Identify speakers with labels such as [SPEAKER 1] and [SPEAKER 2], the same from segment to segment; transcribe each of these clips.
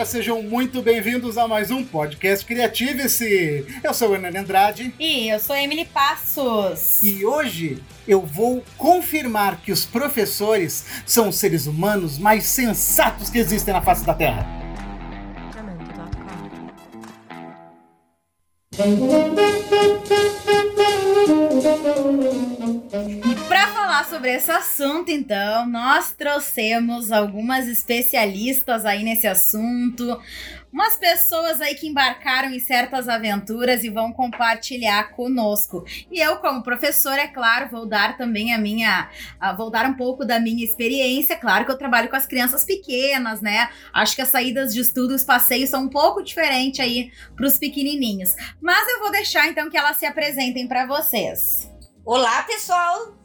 [SPEAKER 1] galera, sejam muito bem-vindos a mais um podcast Criative-se. Eu sou o Hernani Andrade.
[SPEAKER 2] E eu sou Emily Passos.
[SPEAKER 1] E hoje eu vou confirmar que os professores são os seres humanos mais sensatos que existem na face da Terra.
[SPEAKER 2] Para falar sobre esse assunto, então, nós trouxemos algumas especialistas aí nesse assunto, umas pessoas aí que embarcaram em certas aventuras e vão compartilhar conosco. E eu, como professora, é claro, vou dar também a minha, vou dar um pouco da minha experiência. Claro que eu trabalho com as crianças pequenas, né? Acho que as saídas de estudo, os passeios são um pouco diferentes aí para os pequenininhos. Mas eu vou deixar então que elas se apresentem para vocês.
[SPEAKER 3] Olá, pessoal!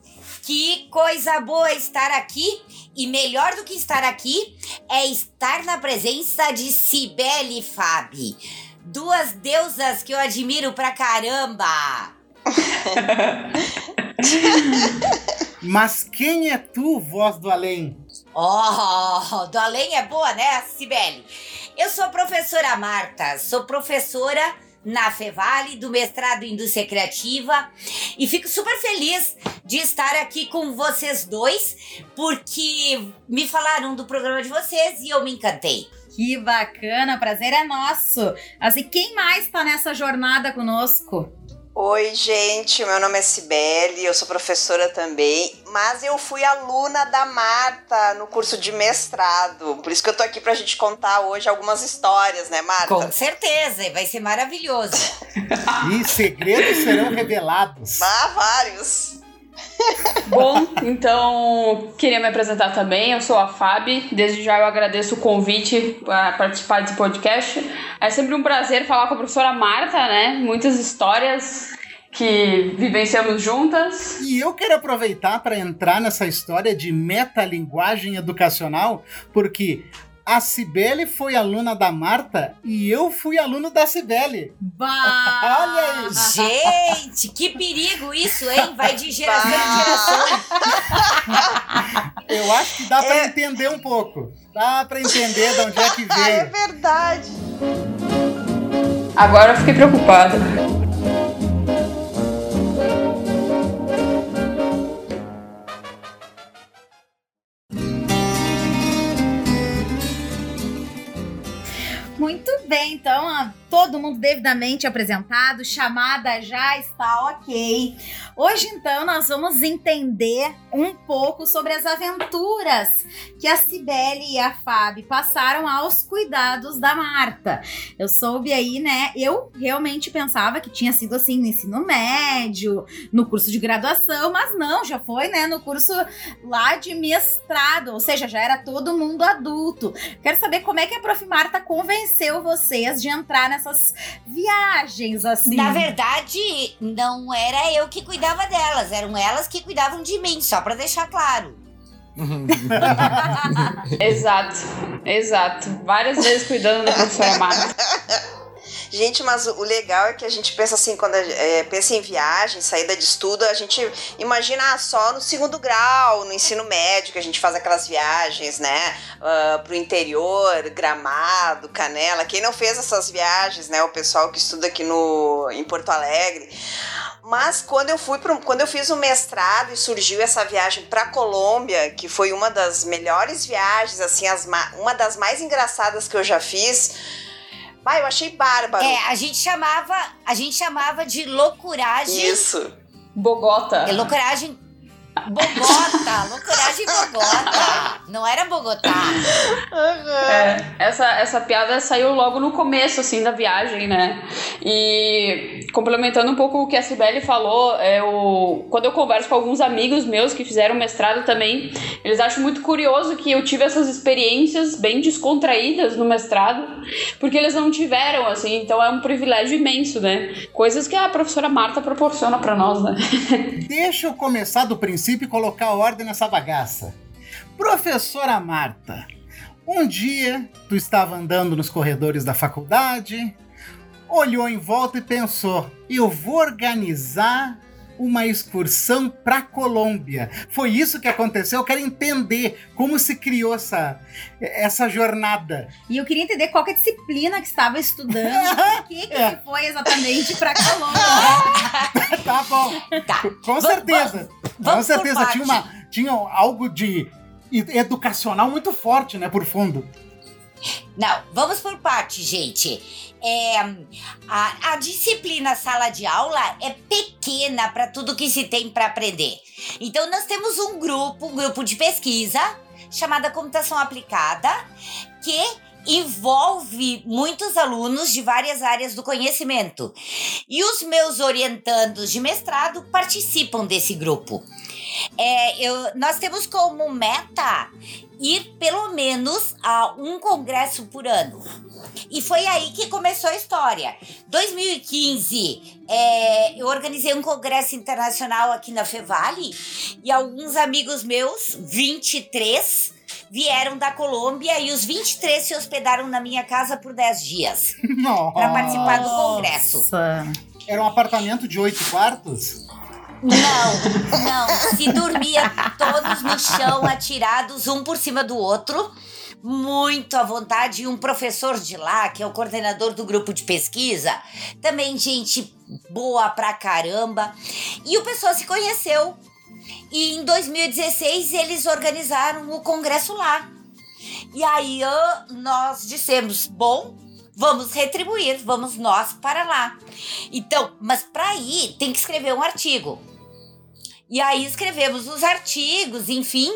[SPEAKER 3] Que coisa boa estar aqui! E melhor do que estar aqui é estar na presença de Cibele e Fabi. Duas deusas que eu admiro pra caramba!
[SPEAKER 1] Mas quem é tu, voz do além?
[SPEAKER 3] Oh, do além é boa, né, Cibele? Eu sou a professora Marta, sou professora na Fevale, do mestrado em Indústria Criativa. E fico super feliz de estar aqui com vocês dois, porque me falaram do programa de vocês e eu me encantei.
[SPEAKER 2] Que bacana, prazer é nosso. Assim, quem mais está nessa jornada conosco?
[SPEAKER 4] Oi, gente, meu nome é Cibele, eu sou professora também, mas eu fui aluna da Marta no curso de mestrado. Por isso que eu tô aqui pra gente contar hoje algumas histórias, né, Marta?
[SPEAKER 3] Com certeza, vai ser maravilhoso.
[SPEAKER 1] e segredos serão revelados.
[SPEAKER 4] Ah, vários.
[SPEAKER 5] Bom, então queria me apresentar também. Eu sou a Fabi. Desde já eu agradeço o convite para participar desse podcast. É sempre um prazer falar com a professora Marta, né? Muitas histórias que vivenciamos juntas.
[SPEAKER 1] E eu quero aproveitar para entrar nessa história de metalinguagem educacional, porque a Cibele foi aluna da Marta e eu fui aluno da Cibele.
[SPEAKER 2] Bah!
[SPEAKER 1] Olha isso!
[SPEAKER 3] Gente, que perigo isso, hein? Vai de geração em geração.
[SPEAKER 1] eu acho que dá para é... entender um pouco. Dá para entender de onde é que veio.
[SPEAKER 4] é verdade.
[SPEAKER 5] Agora eu fiquei preocupada.
[SPEAKER 2] Bem, então todo mundo devidamente apresentado, chamada já está ok. Hoje, então, nós vamos entender um pouco sobre as aventuras que a Cibele e a Fábio passaram aos cuidados da Marta. Eu soube aí, né? Eu realmente pensava que tinha sido assim no ensino médio, no curso de graduação, mas não, já foi, né, no curso lá de mestrado, ou seja, já era todo mundo adulto. Quero saber como é que a Prof. Marta convenceu vocês de entrar nessas viagens assim.
[SPEAKER 3] Na verdade, não era eu que cuidava cuidava delas, eram elas que cuidavam de mim, só para deixar claro.
[SPEAKER 5] exato, exato. Várias vezes cuidando da professora Marta.
[SPEAKER 4] Gente, mas o legal é que a gente pensa assim, quando é, pensa em viagem, saída de estudo, a gente imagina só no segundo grau, no ensino médio, que a gente faz aquelas viagens, né? Uh, pro interior, Gramado, Canela. Quem não fez essas viagens, né? O pessoal que estuda aqui no, em Porto Alegre. Mas quando eu fui pro, quando eu fiz o mestrado e surgiu essa viagem para Colômbia, que foi uma das melhores viagens, assim, as, uma das mais engraçadas que eu já fiz. Pai, eu achei bárbaro.
[SPEAKER 3] É, a gente chamava, a gente chamava de loucuragem.
[SPEAKER 4] Isso.
[SPEAKER 5] Bogota.
[SPEAKER 3] É loucuragem Bogota, loucuragem Bogota. Não era Bogotá.
[SPEAKER 5] Uhum. É, essa, essa piada saiu logo no começo, assim, da viagem, né? E complementando um pouco o que a Sibeli falou, eu, quando eu converso com alguns amigos meus que fizeram mestrado também, eles acham muito curioso que eu tive essas experiências bem descontraídas no mestrado, porque eles não tiveram, assim, então é um privilégio imenso, né? Coisas que a professora Marta proporciona para nós, né?
[SPEAKER 1] Deixa eu começar do princípio princípio colocar ordem nessa bagaça. Professora Marta, um dia tu estava andando nos corredores da faculdade, olhou em volta e pensou: eu vou organizar uma excursão para Colômbia. Foi isso que aconteceu. Eu quero entender como se criou essa, essa jornada.
[SPEAKER 2] E eu queria entender qual que é a disciplina que estava estudando, por que, que é. foi exatamente para Colômbia.
[SPEAKER 1] tá bom. Tá. Com certeza. Vamos, Com certeza tinha, uma, tinha algo de educacional muito forte, né, por fundo.
[SPEAKER 3] Não, vamos por parte, gente. É, a, a disciplina sala de aula é pequena para tudo que se tem para aprender. Então, nós temos um grupo, um grupo de pesquisa chamada Computação Aplicada, que envolve muitos alunos de várias áreas do conhecimento. E os meus orientandos de mestrado participam desse grupo. É, eu, nós temos como meta ir pelo menos a um congresso por ano. E foi aí que começou a história. 2015, é, eu organizei um congresso internacional aqui na Fevale e alguns amigos meus, 23, vieram da Colômbia e os 23 se hospedaram na minha casa por 10 dias para participar do congresso.
[SPEAKER 1] Era um apartamento de oito quartos?
[SPEAKER 3] Não, não. Se dormia todos no chão, atirados um por cima do outro. Muito à vontade. E um professor de lá, que é o coordenador do grupo de pesquisa, também gente boa pra caramba. E o pessoal se conheceu. E em 2016 eles organizaram o congresso lá. E aí nós dissemos: bom, vamos retribuir, vamos nós para lá. Então, mas para ir tem que escrever um artigo. E aí escrevemos os artigos, enfim,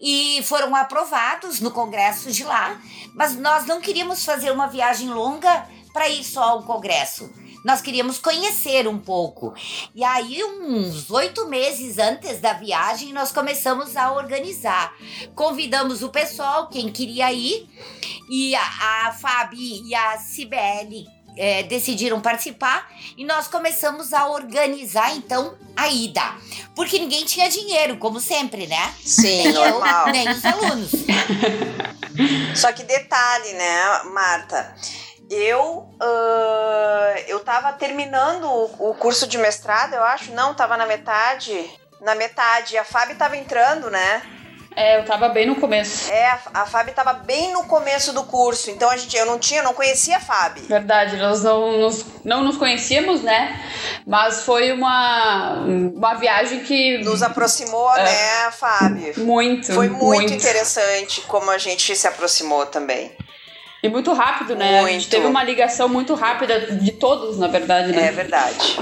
[SPEAKER 3] e foram aprovados no congresso de lá. Mas nós não queríamos fazer uma viagem longa para ir só ao congresso. Nós queríamos conhecer um pouco. E aí, uns oito meses antes da viagem, nós começamos a organizar. Convidamos o pessoal, quem queria ir, e a, a Fabi e a Cibele é, decidiram participar e nós começamos a organizar então a ida. Porque ninguém tinha dinheiro, como sempre, né?
[SPEAKER 4] Sim, nem normal.
[SPEAKER 3] Eu, nem os alunos.
[SPEAKER 4] Só que detalhe, né, Marta? Eu, uh, eu tava terminando o, o curso de mestrado, eu acho. Não, tava na metade. Na metade. A Fábio tava entrando, né?
[SPEAKER 5] É, eu tava bem no começo.
[SPEAKER 4] É, a, a Fábio tava bem no começo do curso, então a gente, eu não tinha, não conhecia a Fábio.
[SPEAKER 5] Verdade, nós não nos, não nos conhecíamos, né? Mas foi uma, uma viagem que...
[SPEAKER 4] Nos aproximou, é, né, Fábio?
[SPEAKER 5] Muito,
[SPEAKER 4] Foi muito, muito interessante como a gente se aproximou também.
[SPEAKER 5] E muito rápido, né? Muito. A gente teve uma ligação muito rápida de todos, na verdade, né?
[SPEAKER 4] É verdade.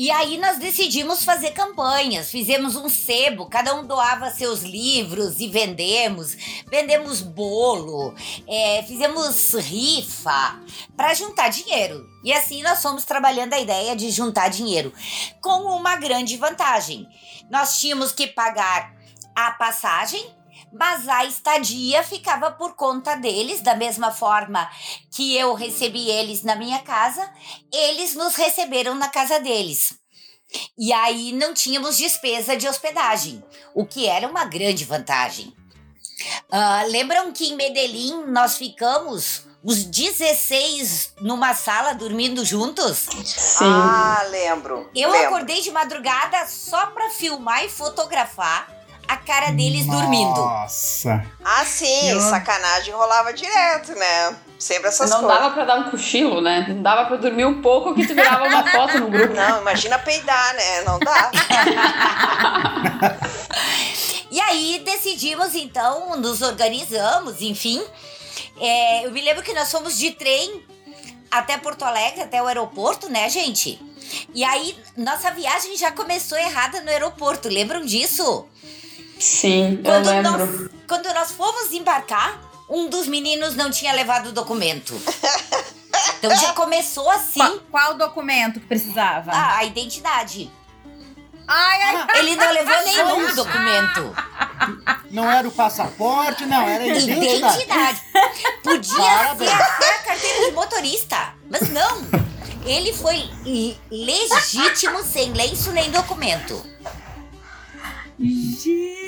[SPEAKER 3] E aí nós decidimos fazer campanhas, fizemos um sebo, cada um doava seus livros e vendemos, vendemos bolo, é, fizemos rifa para juntar dinheiro. E assim nós fomos trabalhando a ideia de juntar dinheiro, com uma grande vantagem. Nós tínhamos que pagar a passagem mas a estadia ficava por conta deles, da mesma forma que eu recebi eles na minha casa, eles nos receberam na casa deles. E aí não tínhamos despesa de hospedagem, o que era uma grande vantagem. Uh, lembram que em Medellín nós ficamos os 16 numa sala dormindo juntos?
[SPEAKER 4] Sim. Ah, lembro.
[SPEAKER 3] Eu
[SPEAKER 4] lembro.
[SPEAKER 3] acordei de madrugada só para filmar e fotografar a cara deles Nossa. dormindo.
[SPEAKER 1] Nossa.
[SPEAKER 4] Ah, sim, Eu... sacanagem rolava direto, né? Sempre essas
[SPEAKER 5] não
[SPEAKER 4] coisas.
[SPEAKER 5] Não dava pra dar um cochilo, né? Não dava pra dormir um pouco que tu virava uma foto no grupo.
[SPEAKER 4] Não, imagina peidar, né? Não dá.
[SPEAKER 3] e aí decidimos, então, nos organizamos, enfim. É, eu me lembro que nós fomos de trem até Porto Alegre, até o aeroporto, né, gente? E aí, nossa viagem já começou errada no aeroporto, lembram disso?
[SPEAKER 5] Sim, quando eu lembro.
[SPEAKER 3] Nós, quando nós fomos embarcar, um dos meninos não tinha levado o documento. Então já começou assim. Qual,
[SPEAKER 2] qual documento que precisava?
[SPEAKER 3] Ah, a identidade.
[SPEAKER 2] Ai, ai,
[SPEAKER 3] Ele não levou nenhum documento.
[SPEAKER 1] Não era o passaporte, não, era a identidade. Identidade.
[SPEAKER 3] Podia ser até a carteira de motorista, mas não. Ele foi legítimo, sem lenço nem documento.
[SPEAKER 2] Gente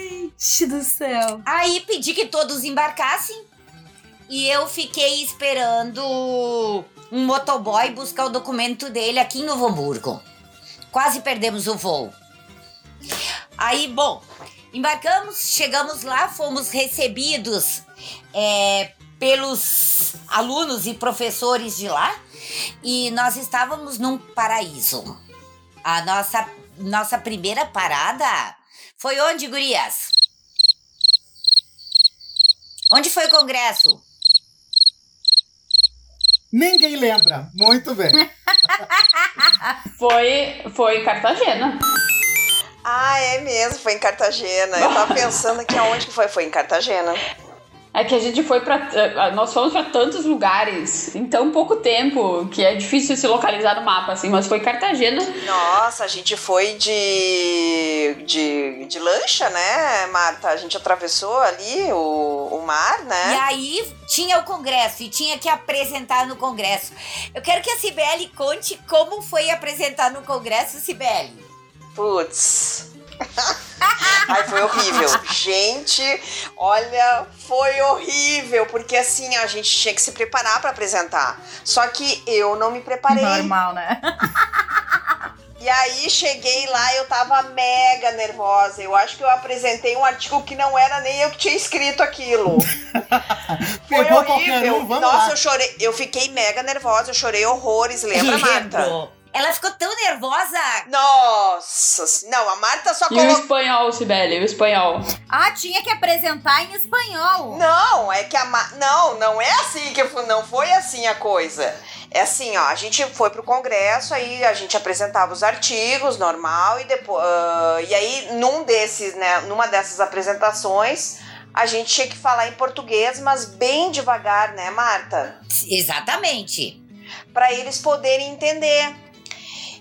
[SPEAKER 2] do céu.
[SPEAKER 3] Aí pedi que todos embarcassem e eu fiquei esperando um motoboy buscar o documento dele aqui em Novo Hamburgo. quase perdemos o voo. Aí, bom, embarcamos, chegamos lá, fomos recebidos é, pelos alunos e professores de lá e nós estávamos num paraíso. A nossa, nossa primeira parada foi onde, gurias? Onde foi o congresso?
[SPEAKER 1] Ninguém lembra. Muito bem.
[SPEAKER 5] Foi, foi Cartagena.
[SPEAKER 4] Ah, é mesmo, foi em Cartagena. Eu tava pensando aqui aonde que foi. Foi em Cartagena.
[SPEAKER 5] É que a gente foi pra. eh, Nós fomos pra tantos lugares em tão pouco tempo que é difícil se localizar no mapa, assim, mas foi Cartagena.
[SPEAKER 4] Nossa, a gente foi de, de, de lancha, né, Marta? A gente atravessou ali o, o mar,
[SPEAKER 3] E
[SPEAKER 4] né?
[SPEAKER 3] aí tinha o congresso e tinha que apresentar no congresso. Eu quero que a Cibele conte como foi apresentar no congresso, Cibele.
[SPEAKER 4] Putz. Ai, foi horrível. Gente, olha, foi horrível. Porque assim, a gente tinha que se preparar pra apresentar. Só que eu não me preparei.
[SPEAKER 2] Normal, né?
[SPEAKER 4] E aí cheguei lá, eu tava mega nervosa. Eu acho que eu apresentei um artigo que não era nem eu que tinha escrito aquilo. Foi
[SPEAKER 1] Pegou
[SPEAKER 4] horrível.
[SPEAKER 1] um, vamos
[SPEAKER 4] Nossa,
[SPEAKER 1] lá.
[SPEAKER 4] eu chorei. Eu fiquei mega nervosa, eu chorei horrores, lembra, Marta?
[SPEAKER 3] Ela ficou tão nervosa.
[SPEAKER 4] Nossa, não, a Marta só
[SPEAKER 5] E o
[SPEAKER 4] colocou.
[SPEAKER 5] espanhol, Sibeli, o espanhol.
[SPEAKER 2] Ah, tinha que apresentar em espanhol.
[SPEAKER 4] Não, é que a Ma... não, não é assim que não foi assim a coisa. É assim, ó, a gente foi pro congresso, aí a gente apresentava os artigos, normal, e depois, e aí num desses, né, numa dessas apresentações, a gente tinha que falar em português, mas bem devagar, né, Marta?
[SPEAKER 3] Exatamente.
[SPEAKER 4] para eles poderem entender.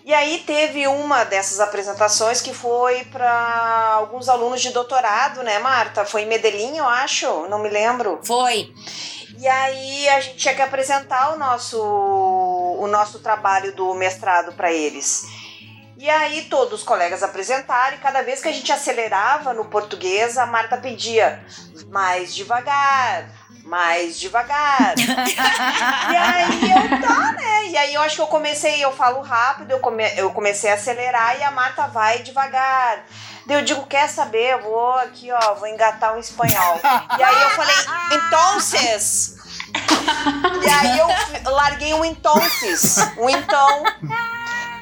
[SPEAKER 4] E aí teve uma dessas apresentações que foi para alguns alunos de doutorado, né, Marta? Foi em Medellín, eu acho, não me lembro.
[SPEAKER 3] Foi.
[SPEAKER 4] E aí a gente tinha que apresentar o nosso o nosso trabalho do mestrado para eles. E aí todos os colegas apresentaram e cada vez que a gente acelerava no português, a Marta pedia mais devagar, mais devagar. e aí eu tá, né? E aí eu acho que eu comecei, eu falo rápido, eu, come, eu comecei a acelerar e a Marta vai devagar. Daí eu digo, quer saber? Eu vou aqui, ó, vou engatar um espanhol. E aí eu falei, entonces. E aí eu larguei um entonces. Um então.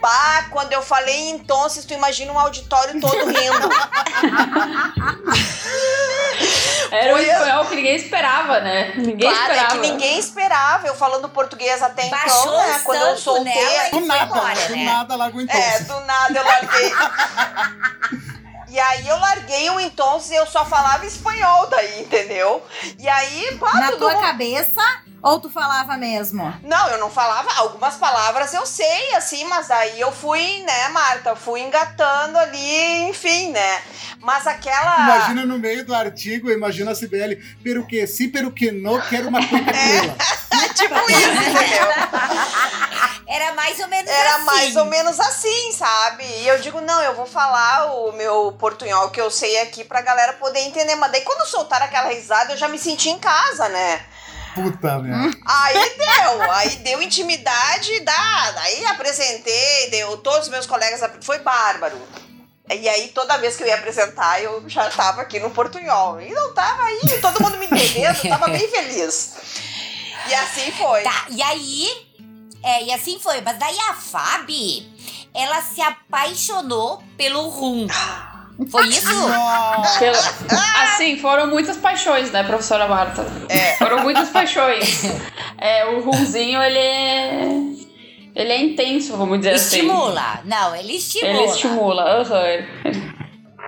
[SPEAKER 4] Bah, quando eu falei entonces, tu imagina um auditório todo rindo.
[SPEAKER 5] Era o espanhol que ninguém esperava, né? Ninguém
[SPEAKER 4] Claro, é
[SPEAKER 5] esperava.
[SPEAKER 4] que ninguém esperava. Eu falando português até
[SPEAKER 3] Baixou
[SPEAKER 4] então, né? Quando eu soltei.
[SPEAKER 3] nela
[SPEAKER 1] Do nada,
[SPEAKER 3] embora,
[SPEAKER 1] do
[SPEAKER 3] né?
[SPEAKER 1] nada largou então.
[SPEAKER 4] É, do nada eu larguei. E aí eu larguei um entonces e eu só falava espanhol daí, entendeu? E aí, pá,
[SPEAKER 2] Na tua
[SPEAKER 4] mundo-
[SPEAKER 2] cabeça ou tu falava mesmo?
[SPEAKER 4] Não, eu não falava. Algumas palavras eu sei, assim, mas daí eu fui, né, Marta? Fui engatando ali, enfim, né? Mas aquela.
[SPEAKER 1] Imagina no meio do artigo, imagina a Cibele, peruque, se peruque no, quero uma cueca crioula.
[SPEAKER 4] tipo isso, entendeu?
[SPEAKER 3] Era mais ou menos
[SPEAKER 4] Era
[SPEAKER 3] assim.
[SPEAKER 4] mais ou menos assim, sabe? E eu digo, não, eu vou falar o meu portunhol que eu sei aqui pra galera poder entender. Mas daí quando soltaram aquela risada, eu já me senti em casa, né?
[SPEAKER 1] Puta merda.
[SPEAKER 4] Aí deu, aí deu intimidade, dá. Aí apresentei, deu todos os meus colegas, foi bárbaro. E aí, toda vez que eu ia apresentar, eu já tava aqui no portunhol. E não tava aí, todo mundo me entendendo, eu tava bem feliz. E assim foi.
[SPEAKER 3] Tá, e aí. É, e assim foi. Mas daí a Fabi, ela se apaixonou pelo rum. Foi isso?
[SPEAKER 1] Nossa.
[SPEAKER 5] Pela- Assim, foram muitas paixões, né, professora Marta?
[SPEAKER 4] É.
[SPEAKER 5] Foram muitas paixões. É, o rumzinho, ele é... Ele é intenso, vamos dizer assim.
[SPEAKER 3] Estimula. Não, ele estimula.
[SPEAKER 5] Ele estimula, aham.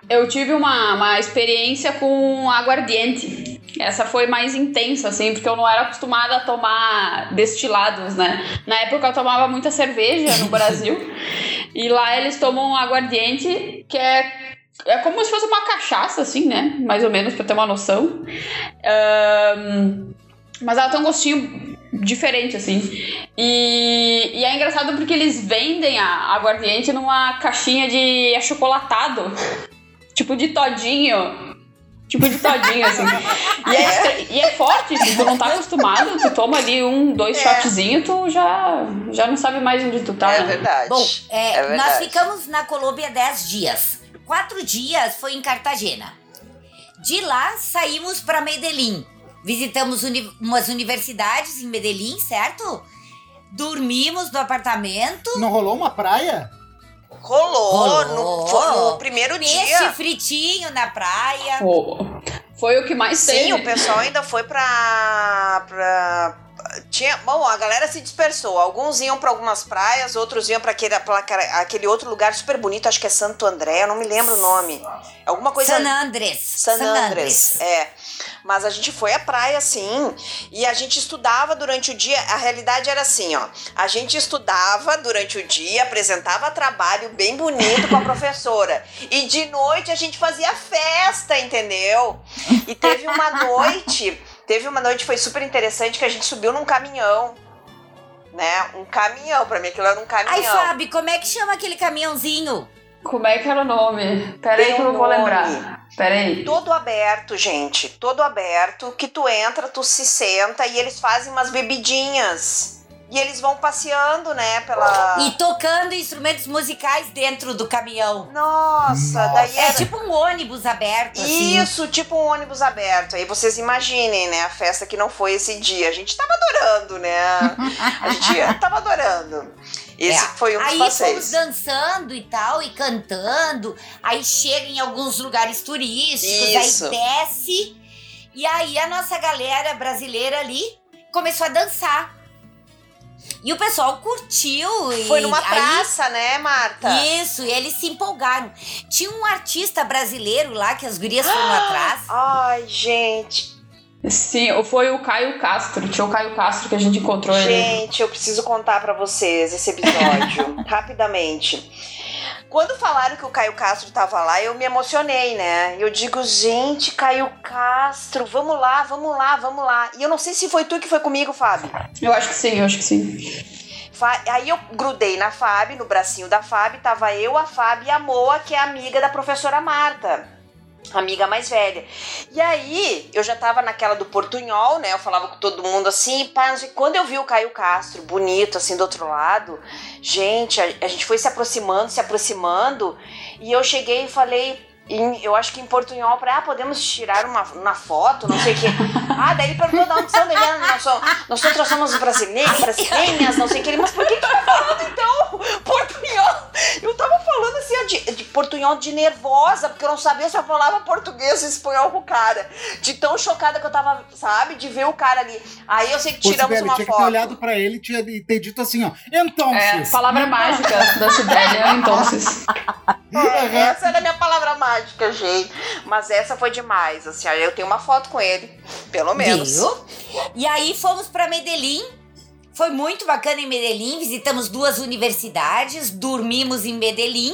[SPEAKER 5] Eu tive uma, uma experiência com aguardiente. Essa foi mais intensa, assim, porque eu não era acostumada a tomar destilados, né? Na época eu tomava muita cerveja no Brasil. e lá eles tomam aguardiente, que é, é como se fosse uma cachaça, assim, né? Mais ou menos, pra ter uma noção. Ahn, mas ela tem um gostinho diferente, assim. E, e é engraçado porque eles vendem a aguardiente numa caixinha de achocolatado. Tipo de todinho. Tipo de todinho, assim. E é, e é forte, se tu não tá acostumado, tu toma ali um, dois
[SPEAKER 4] É.
[SPEAKER 5] shotzinhos, tu já, já não sabe mais onde tu tá,
[SPEAKER 4] é
[SPEAKER 5] né?
[SPEAKER 4] verdade.
[SPEAKER 3] Bom, é,
[SPEAKER 4] É verdade.
[SPEAKER 3] nós ficamos na Colômbia 10 dias. Quatro dias foi em Cartagena. De lá saímos para Medellín. Visitamos uni umas universidades em Medellín, certo? Dormimos no apartamento.
[SPEAKER 1] Não rolou uma praia?
[SPEAKER 4] Rolou,
[SPEAKER 3] Rolou.
[SPEAKER 4] No, foi no primeiro dia.
[SPEAKER 3] fritinho na praia.
[SPEAKER 5] Pô, foi o que mais
[SPEAKER 4] Sim,
[SPEAKER 5] teve.
[SPEAKER 4] o pessoal ainda foi pra. pra tinha, bom, a galera se dispersou. Alguns iam pra algumas praias, outros iam pra aquele, pra aquele outro lugar super bonito, acho que é Santo André, eu não me lembro o nome. Alguma coisa.
[SPEAKER 3] San Andrés.
[SPEAKER 4] San Andrés. É. Mas a gente foi à praia, sim. E a gente estudava durante o dia. A realidade era assim, ó. A gente estudava durante o dia, apresentava trabalho bem bonito com a professora. E de noite a gente fazia festa, entendeu? E teve uma noite. Teve uma noite foi super interessante que a gente subiu num caminhão. Né? Um caminhão, pra mim aquilo era um caminhão.
[SPEAKER 3] Ai, Fábio, como é que chama aquele caminhãozinho?
[SPEAKER 5] Como é que era o nome? Pera aí que eu não
[SPEAKER 4] um
[SPEAKER 5] vou
[SPEAKER 4] nome.
[SPEAKER 5] lembrar. Pera aí.
[SPEAKER 4] Todo aberto, gente. Todo aberto. Que tu entra, tu se senta e eles fazem umas bebidinhas. E eles vão passeando, né, pela.
[SPEAKER 3] E tocando instrumentos musicais dentro do caminhão.
[SPEAKER 4] Nossa,
[SPEAKER 1] Nossa.
[SPEAKER 4] daí
[SPEAKER 3] É
[SPEAKER 4] era.
[SPEAKER 3] tipo um ônibus aberto, assim.
[SPEAKER 4] Isso, tipo um ônibus aberto. Aí vocês imaginem, né, a festa que não foi esse dia. A gente tava adorando, né? A gente tava adorando. Esse
[SPEAKER 3] É.
[SPEAKER 4] foi um dos
[SPEAKER 3] Aí fomos
[SPEAKER 4] passeios.
[SPEAKER 3] dançando e tal, e cantando. Aí chega em alguns lugares turísticos,
[SPEAKER 4] Isso.
[SPEAKER 3] aí desce. E aí a nossa galera brasileira ali começou a dançar. E o pessoal curtiu.
[SPEAKER 4] Foi numa
[SPEAKER 3] aí-
[SPEAKER 4] praça, né, Marta?
[SPEAKER 3] Isso, e eles se empolgaram. Tinha um artista brasileiro lá que as gurias foram atrás.
[SPEAKER 4] Ai, gente.
[SPEAKER 5] Sim, foi o Caio Castro. Tinha o Caio Castro que a gente encontrou ele.
[SPEAKER 4] Gente, eu preciso contar pra vocês esse episódio, rapidamente. Quando falaram que o Caio Castro tava lá, eu me emocionei, né? Eu digo, gente, Caio Castro, vamos lá, vamos lá, vamos lá. E eu não sei se foi tu que foi comigo, Fábio.
[SPEAKER 5] Eu acho que sim, eu acho que sim.
[SPEAKER 4] Aí eu grudei na Fábio, no bracinho da Fábio, tava eu, a Fábio e a Moa, que é amiga da professora Marta. Amiga mais velha. E aí, eu já tava naquela do portunhol, né? Eu falava com todo mundo assim, pá. Quando eu vi o Caio Castro, bonito, assim, do outro lado, gente, a, a gente foi se aproximando, se aproximando, e eu cheguei e falei. Em- eu acho que em portunhol, pra, ah, podemos tirar uma, uma foto, não sei o quê. Ah, daí ele perguntou da onde são, daí ah, nós, nós outros somos brasileiros, brasileiras, não sei o que. Ele, mas por que que tu tá falando então portunhol? Eu tava falando assim, ó, de, de portunhol de nervosa, porque eu não sabia se eu falava português ou espanhol com o cara. De tão chocada que eu tava, sabe, de ver o cara ali. Aí eu sei que
[SPEAKER 1] Pô,
[SPEAKER 4] tiramos
[SPEAKER 1] Sibeli,
[SPEAKER 4] uma
[SPEAKER 1] tinha que ter
[SPEAKER 4] foto.
[SPEAKER 1] olhado pra ele e tinha- ter dito assim, ó. Então,
[SPEAKER 5] É, palavra mágica da Sibélia, então.
[SPEAKER 4] É, essa era a minha palavra mágica, gente. Mas essa foi demais, assim, eu tenho uma foto com ele, pelo menos.
[SPEAKER 3] Viu? E aí fomos pra Medellín. Foi muito bacana em Medellín. Visitamos duas universidades, dormimos em Medellín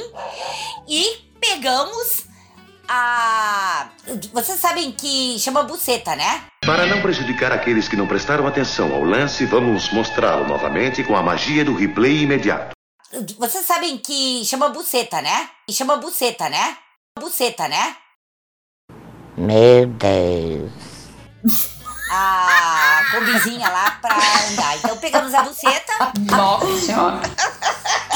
[SPEAKER 3] e pegamos a. Vocês sabem que chama buceta, né?
[SPEAKER 6] Para não prejudicar aqueles que não prestaram atenção ao lance, vamos mostrá-lo novamente com a magia do replay imediato.
[SPEAKER 3] Vocês sabem que chama buceta, né? E chama buceta, né? Buceta, né?
[SPEAKER 7] Meu Deus.
[SPEAKER 3] A combizinha lá pra andar. Então pegamos a buceta
[SPEAKER 5] Nossa senhora.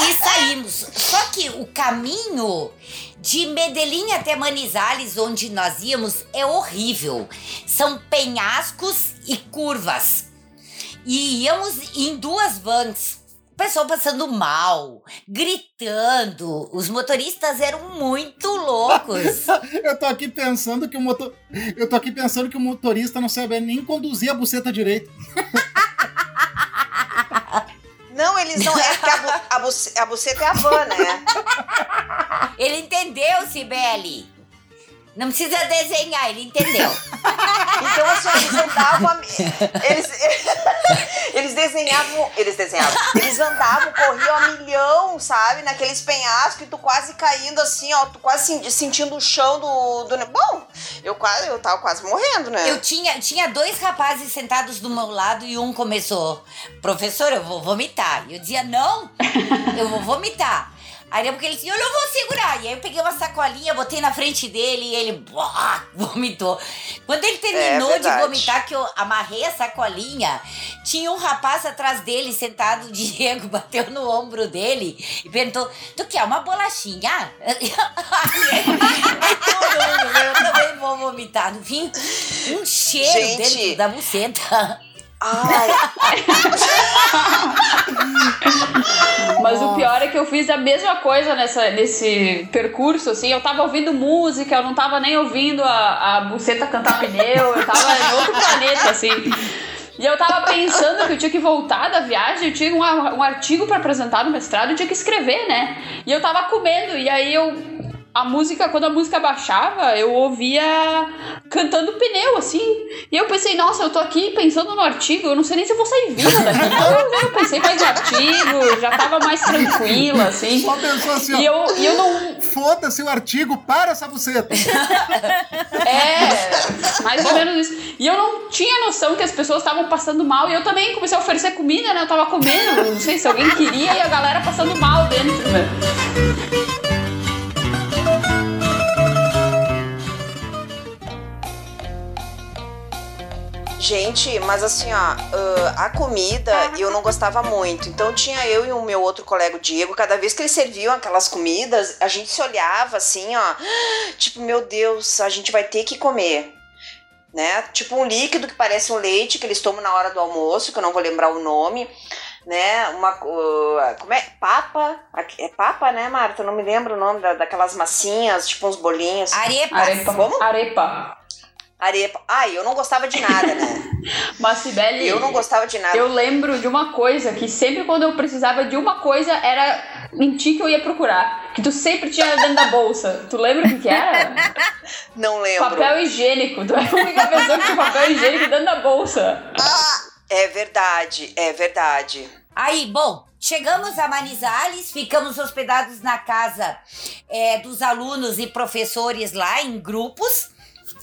[SPEAKER 3] e saímos. Só que o caminho de Medellín até Manizales, onde nós íamos, é horrível. São penhascos e curvas. E íamos em duas vans. O pessoal passando mal, gritando. Os motoristas eram muito loucos.
[SPEAKER 1] Eu tô aqui pensando que o motor... Eu tô aqui pensando que o motorista não sabe nem conduzir a buceta direito.
[SPEAKER 4] Não, eles não. É porque a, bu, a, buce- a buceta é a van, né?
[SPEAKER 3] Ele entendeu, Cibele. Não precisa desenhar, ele entendeu.
[SPEAKER 4] Então, assim, ó, eles andavam. a- Eles, eles desenhavam. Eles desenhavam. Eles andavam, corriam a milhão, sabe? Naqueles penhascos e tu quase caindo assim, ó. Tu quase sen- sentindo o chão do. do... Bom, eu quase. Eu tava quase morrendo, né?
[SPEAKER 3] Eu tinha, tinha dois rapazes sentados do meu lado e um começou, professor, eu vou vomitar. E eu dizia, não, eu vou vomitar. Aí porque ele disse, eu não vou segurar. E aí eu peguei uma sacolinha, botei na frente dele e ele buá, vomitou. Quando ele terminou
[SPEAKER 4] É
[SPEAKER 3] de vomitar, que eu amarrei a sacolinha, tinha um rapaz atrás dele, sentado, o Diego, bateu no ombro dele e perguntou, tu quer uma bolachinha? eu também vou vomitar. No fim, um cheiro
[SPEAKER 4] Gente.
[SPEAKER 3] dentro da buceta.
[SPEAKER 4] Ai,
[SPEAKER 5] Mas o pior é que eu fiz a mesma coisa nessa, nesse percurso, assim. Eu tava ouvindo música, eu não tava nem ouvindo a, a buceta cantar pneu, eu tava em outro planeta, assim. E eu tava pensando que eu tinha que voltar da viagem, eu tinha um, um artigo pra apresentar no mestrado, eu tinha que escrever, né? E eu tava comendo, e aí eu. A música, quando a música baixava, eu ouvia cantando pneu, assim. E eu pensei, nossa, eu tô aqui pensando no artigo, eu não sei nem se eu vou sair viva daqui. Então eu pensei mais no artigo, já tava mais tranquila, assim.
[SPEAKER 1] Só pensou assim,
[SPEAKER 5] E
[SPEAKER 1] ó.
[SPEAKER 5] eu, e eu não.
[SPEAKER 1] Foda-se o artigo, para essa buceta.
[SPEAKER 5] É, mais ou menos isso. E eu não tinha noção que as pessoas estavam passando mal. E eu também comecei a oferecer comida, né? Eu tava comendo, não sei se alguém queria, e a galera passando mal dentro, né?
[SPEAKER 4] Gente, mas assim, ó, ah, a comida eu não gostava muito. Então tinha eu e o meu outro colega, o Diego, cada vez que eles serviam aquelas comidas, a gente se olhava assim, ó, tipo, meu Deus, a gente vai ter que comer. Né? Tipo um líquido que parece um leite que eles tomam na hora do almoço, que eu não vou lembrar o nome, né? Uma uh, como é? Papa? É papa, né, Marta? Eu não me lembro o nome da, daquelas massinhas, tipo uns bolinhos.
[SPEAKER 3] Arepas.
[SPEAKER 5] Arepa.
[SPEAKER 4] Como?
[SPEAKER 5] Arepa.
[SPEAKER 4] Arepa. Ai, eu não gostava de nada, né?
[SPEAKER 5] Mas, Sibeli,
[SPEAKER 4] Eu não gostava de nada.
[SPEAKER 5] eu lembro de uma coisa que sempre quando eu precisava de uma coisa era em ti que eu ia procurar. Que tu sempre tinha dentro da bolsa. Tu lembra o que, que era?
[SPEAKER 4] Não lembro.
[SPEAKER 5] Papel higiênico. Tu era a única pessoa que tinha papel higiênico dentro da bolsa.
[SPEAKER 4] É verdade, é verdade.
[SPEAKER 3] Aí, bom, chegamos a Manizales, ficamos hospedados na casa é, dos alunos e professores lá em grupos.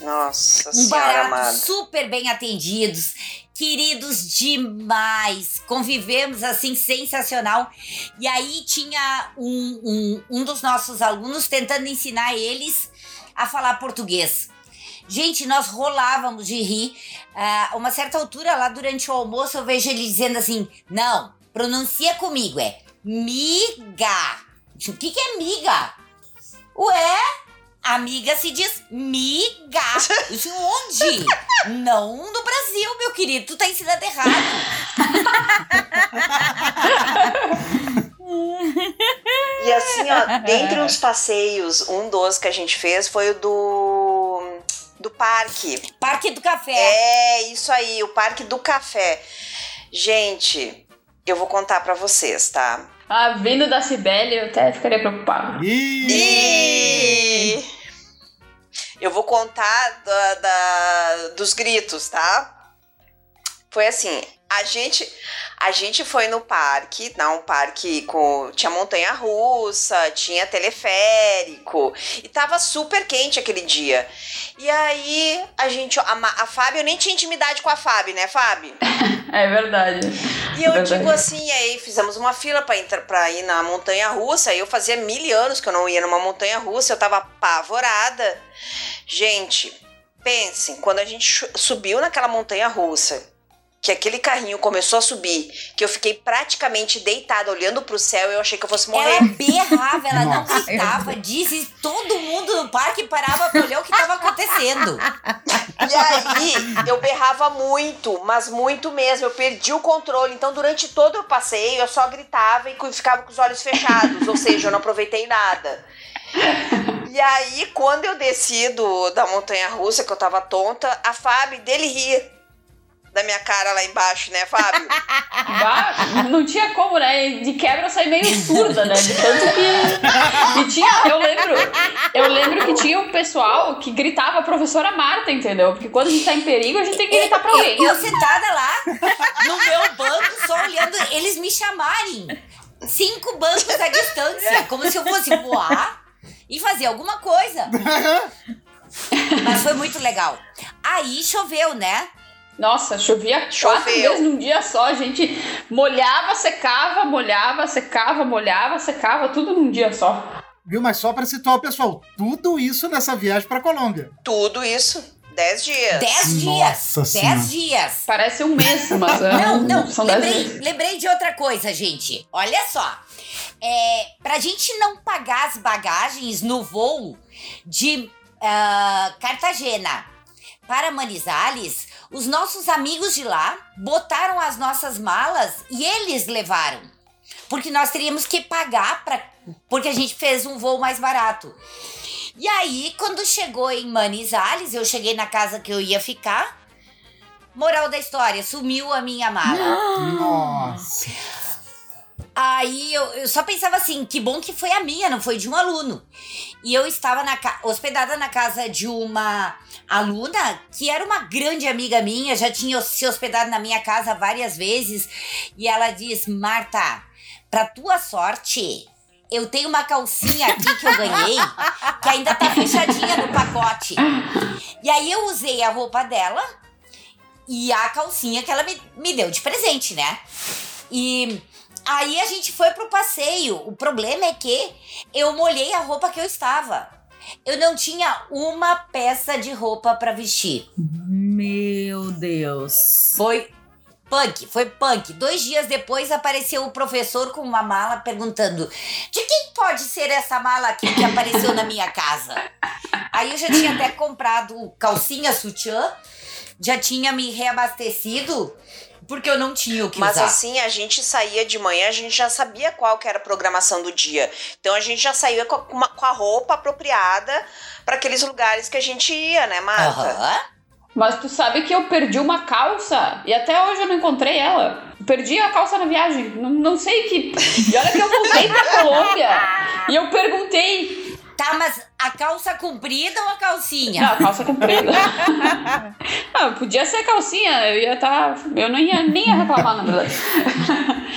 [SPEAKER 4] Nossa
[SPEAKER 3] Um
[SPEAKER 4] senhora amada.
[SPEAKER 3] super bem atendidos, queridos demais. Convivemos assim, sensacional. E aí tinha um, um, um dos nossos alunos tentando ensinar eles a falar português. Gente, nós rolávamos de rir. A uma certa altura, lá durante o almoço, eu vejo ele dizendo assim: não, pronuncia comigo, é miga. O que, que é miga? Ué, amiga se diz miga. Isso onde? Não no Brasil, meu querido. Tu tá ensinando errado.
[SPEAKER 4] E assim, ó, dentre os passeios, um dos que a gente fez foi o do. do parque.
[SPEAKER 3] Parque do Café.
[SPEAKER 4] É, isso aí, o Parque do Café. Gente, eu vou contar pra vocês, tá?
[SPEAKER 5] Ah, vindo da Cibele, eu até ficaria preocupado.
[SPEAKER 1] Ih,
[SPEAKER 4] eu vou contar da- da- dos gritos, tá? Foi assim, a gente a gente foi no parque, tá? um parque com tinha montanha russa, tinha teleférico e tava super quente aquele dia. E aí a gente a, a Fábio eu nem tinha intimidade com a Fábio, né, Fábio?
[SPEAKER 5] É verdade.
[SPEAKER 4] E eu
[SPEAKER 5] Verdade.
[SPEAKER 4] digo assim, aí fizemos uma fila pra, entrar, ir na montanha russa. E eu fazia mil anos que eu não ia numa montanha russa, eu tava apavorada. Gente, pensem, quando a gente subiu naquela montanha russa, que aquele carrinho começou a subir, que eu fiquei praticamente deitada olhando pro céu, eu achei que eu fosse morrer.
[SPEAKER 3] Ela berrava, ela não
[SPEAKER 1] Nossa.
[SPEAKER 3] gritava, disse todo mundo no parque parava pra olhar o que tava acontecendo.
[SPEAKER 4] E aí, eu berrava muito, mas muito mesmo. Eu perdi o controle. Então, durante todo o passeio, eu só gritava e ficava com os olhos fechados. ou seja, eu não aproveitei nada. E aí, quando eu desci do, da montanha russa, que eu tava tonta, a Fábio dele rir da minha cara lá embaixo, né, Fábio?
[SPEAKER 5] Bah, não tinha como, né? De quebra eu saí meio surda, né? De tanto que. E tinha, eu lembro, eu lembro que tinha um pessoal que gritava professora Marta, entendeu? Porque quando a gente tá em perigo, a gente tem que gritar pra alguém.
[SPEAKER 3] Eu, eu sentada lá, no meu banco, só olhando eles me chamarem. Cinco bancos à distância, como se eu fosse voar e fazer alguma coisa. Mas foi muito legal. Aí choveu, né?
[SPEAKER 5] Nossa, chovia quatro
[SPEAKER 4] Choveu.
[SPEAKER 5] vezes num dia só. A gente molhava, secava, molhava, secava, molhava, secava, tudo num dia só.
[SPEAKER 1] Viu? Mas só para situar o pessoal, tudo isso nessa viagem para Colômbia.
[SPEAKER 4] Tudo isso, 10 dias.
[SPEAKER 3] Dez
[SPEAKER 1] Nossa
[SPEAKER 3] dias.
[SPEAKER 1] Senhora.
[SPEAKER 3] Dez dias.
[SPEAKER 5] Parece um mês, mas é,
[SPEAKER 3] Não, não,
[SPEAKER 5] são dez
[SPEAKER 3] lembrei,
[SPEAKER 5] dias.
[SPEAKER 3] lembrei de outra coisa, gente. Olha só. É, pra gente não pagar as bagagens no voo de ah, Cartagena para Manizales, os nossos amigos de lá botaram as nossas malas e eles levaram. Porque nós teríamos que pagar pra, porque a gente fez um voo mais barato. E aí, quando chegou em Manizales, eu cheguei na casa que eu ia ficar. Moral da história, sumiu a minha mala.
[SPEAKER 1] Nossa.
[SPEAKER 3] Aí eu, eu só pensava assim, que bom que foi a minha, não foi de um aluno. E eu estava na hospedada na casa de uma aluna que era uma grande amiga minha, já tinha se hospedado na minha casa várias vezes. E ela diz: Marta, pra tua sorte, eu tenho uma calcinha aqui que eu ganhei, que ainda tá fechadinha no pacote. E aí eu usei a roupa dela e a calcinha que ela me, me deu de presente, né? E aí a gente foi pro passeio. O problema é que eu molhei a roupa que eu estava. Eu não tinha uma peça de roupa pra vestir.
[SPEAKER 2] Meu Deus.
[SPEAKER 3] Foi punk, foi punk. Dois dias depois apareceu o professor com uma mala perguntando: de quem pode ser essa mala aqui que apareceu na minha casa? Aí eu já tinha até comprado calcinha sutiã, já tinha me reabastecido, porque eu não tinha o que
[SPEAKER 4] Mas
[SPEAKER 3] usar.
[SPEAKER 4] assim, a gente saía de manhã, a gente já sabia qual que era a programação do dia. Então a gente já saía com uma- com a roupa apropriada para aqueles lugares que a gente ia, né, Marta?
[SPEAKER 3] Aham.
[SPEAKER 5] Mas tu sabe que eu perdi uma calça e até hoje eu não encontrei ela. Perdi a calça na viagem. Não, não sei que. E olha que eu voltei pra Colômbia e eu perguntei.
[SPEAKER 3] Tá, mas a calça comprida ou a calcinha?
[SPEAKER 5] Não, a calça comprida. ah, podia ser calcinha, eu ia estar. eu não ia nem ia reclamar, na verdade.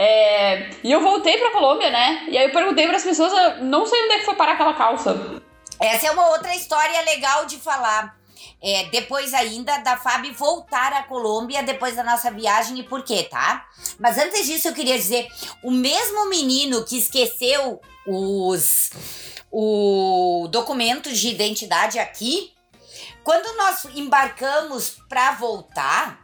[SPEAKER 5] É, e eu voltei pra Colômbia, né? E aí eu perguntei pras pessoas, eu não sei onde é que foi parar aquela calça.
[SPEAKER 3] Essa é uma outra história legal de falar. É, depois ainda da Fábio voltar à Colômbia depois da nossa viagem e por quê, tá? Mas antes disso eu queria dizer, o mesmo menino que esqueceu os o documento de identidade aqui, quando nós embarcamos para voltar,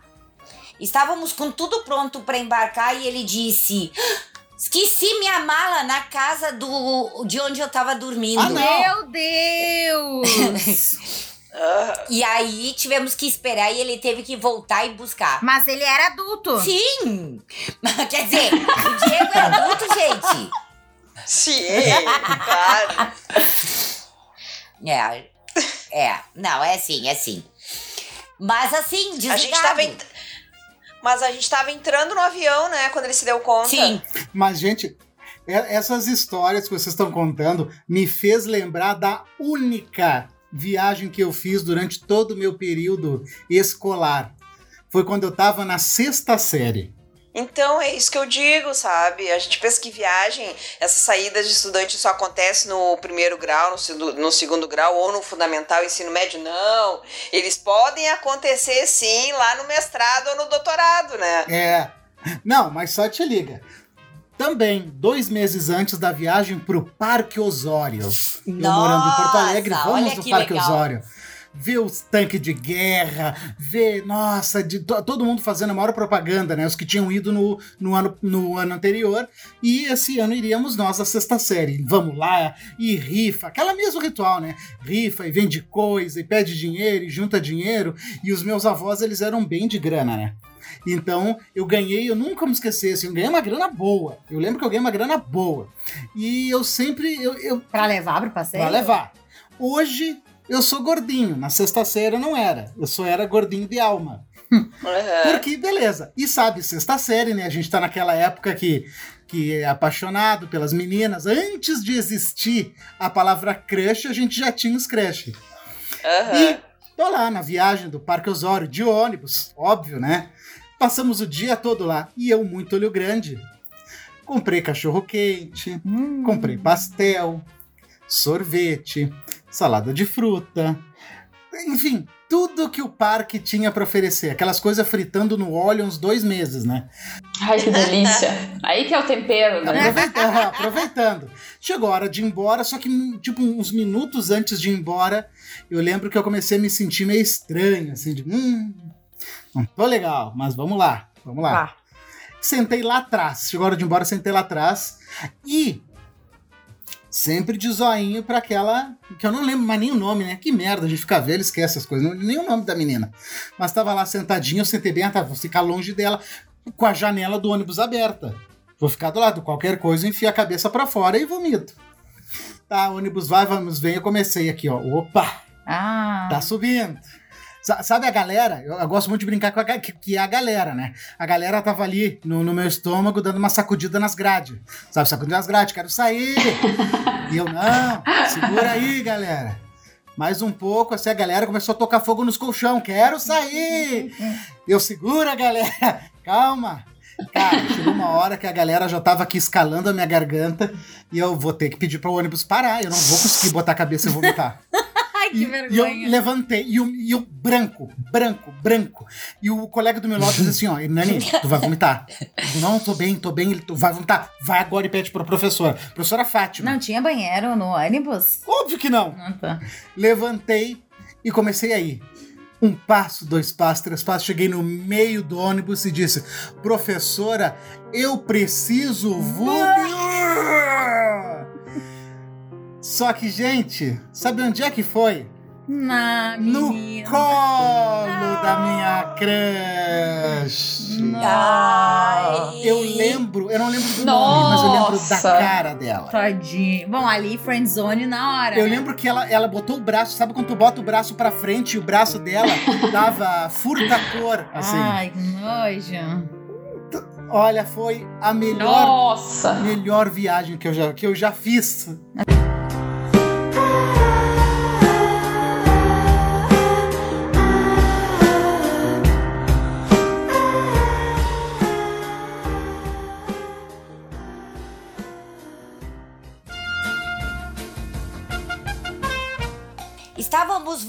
[SPEAKER 3] estávamos com tudo pronto para embarcar e ele disse: "Ah, "Esqueci minha mala na casa do de onde eu tava dormindo".
[SPEAKER 1] Ah, não.
[SPEAKER 2] Meu Deus!
[SPEAKER 4] Ah,
[SPEAKER 3] E aí tivemos que esperar e ele teve que voltar e buscar.
[SPEAKER 2] Mas ele era adulto.
[SPEAKER 3] Sim! Quer dizer, o Diego é adulto, gente.
[SPEAKER 4] Sim, claro.
[SPEAKER 3] É. É. Não, é assim, é assim. Mas assim, desligado.
[SPEAKER 4] A gente tava ent- Mas a gente tava entrando no avião, né, quando ele se deu conta.
[SPEAKER 3] Sim.
[SPEAKER 1] Mas, gente, essas histórias que vocês estão contando me fez lembrar da única viagem que eu fiz durante todo o meu período escolar. Foi quando eu estava na sexta série.
[SPEAKER 4] Então é isso que eu digo, sabe? A gente pensa que viagem, essas saídas de estudante só acontece no primeiro grau, no, no segundo grau ou no fundamental, ensino médio. Não. Eles podem acontecer sim lá no mestrado ou no doutorado, né?
[SPEAKER 1] É. Não, mas só te liga. Também, dois meses antes da viagem pro Parque Osório. Eu morando em Porto Alegre,
[SPEAKER 3] Nossa,
[SPEAKER 1] vamos no
[SPEAKER 3] que
[SPEAKER 1] Parque
[SPEAKER 3] legal.
[SPEAKER 1] Osório. Ver os tanques de guerra, ver, nossa, de, to- todo mundo fazendo a maior propaganda, né? Os que tinham ido no, no, ano, no ano anterior. E esse ano iríamos nós, a sexta série. Vamos lá e rifa, aquela mesmo ritual, né? Rifa e vende coisa e pede dinheiro e junta dinheiro. E os meus avós, eles eram bem de grana, né? Então, eu ganhei, eu nunca me esqueci, assim, eu ganhei uma grana boa. Eu lembro que eu ganhei uma grana boa. E eu sempre, eu, eu
[SPEAKER 2] Pra levar pro passeio?
[SPEAKER 1] Pra levar. Hoje eu sou gordinho. Na sexta série eu não era. Eu só era gordinho de alma.
[SPEAKER 4] Uhum.
[SPEAKER 1] Porque, beleza. E sabe, sexta série, né? A gente tá naquela época que, que é apaixonado pelas meninas. Antes de existir a palavra crush, a gente já tinha os crush.
[SPEAKER 4] Aham.
[SPEAKER 1] E tô lá na viagem do Parque Osório, de ônibus, óbvio, né? Passamos o dia todo lá. E eu, muito olho grande. Comprei cachorro quente,
[SPEAKER 2] Hum.
[SPEAKER 1] comprei pastel, sorvete, salada de fruta. Enfim, tudo que o parque tinha para oferecer. Aquelas coisas fritando no óleo uns dois meses, né?
[SPEAKER 5] Ai, que delícia. Aí que é o tempero, né?
[SPEAKER 1] Aproveitando, aproveitando. Chegou a hora de ir embora, só que, tipo, uns minutos antes de ir embora, eu lembro que eu comecei a me sentir meio estranho, assim, de. Hum, não tô legal, mas vamos lá, vamos lá.
[SPEAKER 2] Tá.
[SPEAKER 1] Sentei lá atrás. Chegou a hora de ir embora, sentei lá atrás. E sempre de zoinho pra aquela. Que eu não lembro mais nem o nome, né? Que merda, a gente fica velho, esquece as coisas. Não, nem o nome da menina. Mas tava lá sentadinho, eu sentei bem atrás, vou ficar longe dela, com a janela do ônibus aberta. Vou ficar do lado, qualquer coisa, enfio a cabeça pra fora e vomito. Tá, ônibus vai, vamos, vem. Eu comecei aqui, ó. Opa!
[SPEAKER 2] Ah.
[SPEAKER 1] Tá subindo. Sa- Sabe a galera? Eu, eu gosto muito de brincar com a que, que é a galera, né? A galera tava ali no, no meu estômago dando uma sacudida nas grades. Sabe, sacudindo nas grades, quero sair. e eu, não, segura aí, galera. Mais um pouco, assim, a galera começou a tocar fogo nos colchão. Quero sair! Eu, segura, galera! Calma! Cara, chegou uma hora que a galera já tava aqui escalando a minha garganta e eu vou ter que pedir para o ônibus parar. Eu não vou conseguir botar a cabeça e vomitar.
[SPEAKER 2] Ai, que
[SPEAKER 1] E, e eu
[SPEAKER 2] vergonha.
[SPEAKER 1] levantei, e eu, e eu branco, branco, branco. E o colega do meu lado disse assim: ó, Nani, tu vai vomitar. Digo, não, tô bem, tô bem, ele tu vai vomitar. Vai agora e pede pra professora. Professora Fátima.
[SPEAKER 2] Não tinha banheiro no ônibus?
[SPEAKER 1] Óbvio que não.
[SPEAKER 2] Ah, tá.
[SPEAKER 1] Levantei e comecei a ir. Um passo, dois passos, três passos. Cheguei no meio do ônibus e disse: Professora, eu preciso vomitar. Só que, gente, sabe onde é que foi?
[SPEAKER 2] Na
[SPEAKER 1] No
[SPEAKER 2] menina.
[SPEAKER 1] colo da minha crush.
[SPEAKER 2] Nossa.
[SPEAKER 1] Eu lembro, eu não lembro do nome, mas eu lembro da
[SPEAKER 5] Nossa.
[SPEAKER 1] cara dela.
[SPEAKER 2] Tadinho. Bom, ali, friendzone na hora.
[SPEAKER 1] Eu
[SPEAKER 2] né?
[SPEAKER 1] lembro que ela, ela botou o braço, sabe quando tu bota o braço pra frente e o braço dela dava furta-cor, assim.
[SPEAKER 2] Ai, que nojo.
[SPEAKER 1] Olha, foi a melhor,
[SPEAKER 5] Nossa!
[SPEAKER 1] melhor viagem que eu já, que eu já fiz.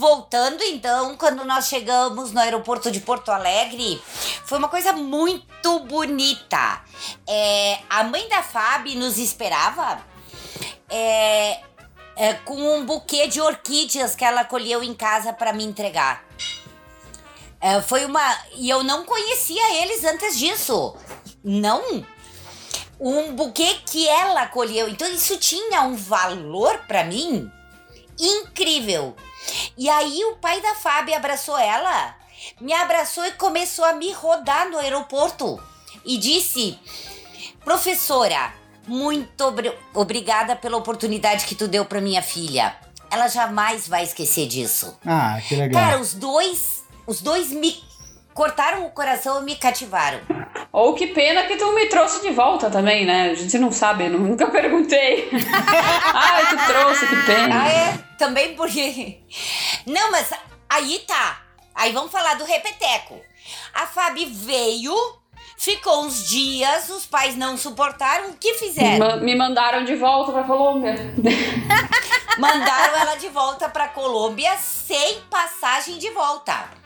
[SPEAKER 3] Voltando então quando nós chegamos no aeroporto de Porto Alegre. Foi uma coisa muito bonita. É, a mãe da Fábio nos esperava é, é, com um buquê de orquídeas que ela colheu em casa para me entregar. É, foi uma. E eu não conhecia eles antes disso. Não. Um buquê que ela colheu. Então isso tinha um valor para mim incrível. E aí o pai da Fábio abraçou ela, me abraçou e começou a me rodar no aeroporto e disse: "Professora, muito obri- obrigada pela oportunidade que tu deu para minha filha. Ela jamais vai esquecer disso."
[SPEAKER 1] Ah, que legal.
[SPEAKER 3] Cara, os dois, os dois me cortaram o coração e me cativaram.
[SPEAKER 5] Ou que pena que tu me trouxe de volta também, né? A gente não sabe, eu nunca perguntei. ah, tu trouxe, que pena.
[SPEAKER 3] Ah, é? Também porque. Não, mas aí tá. Aí vamos falar do repeteco. A Fabi veio, ficou uns dias, os pais não suportaram, o que fizeram?
[SPEAKER 5] Me mandaram de volta pra Colômbia.
[SPEAKER 3] Mandaram ela de volta pra Colômbia sem passagem de volta.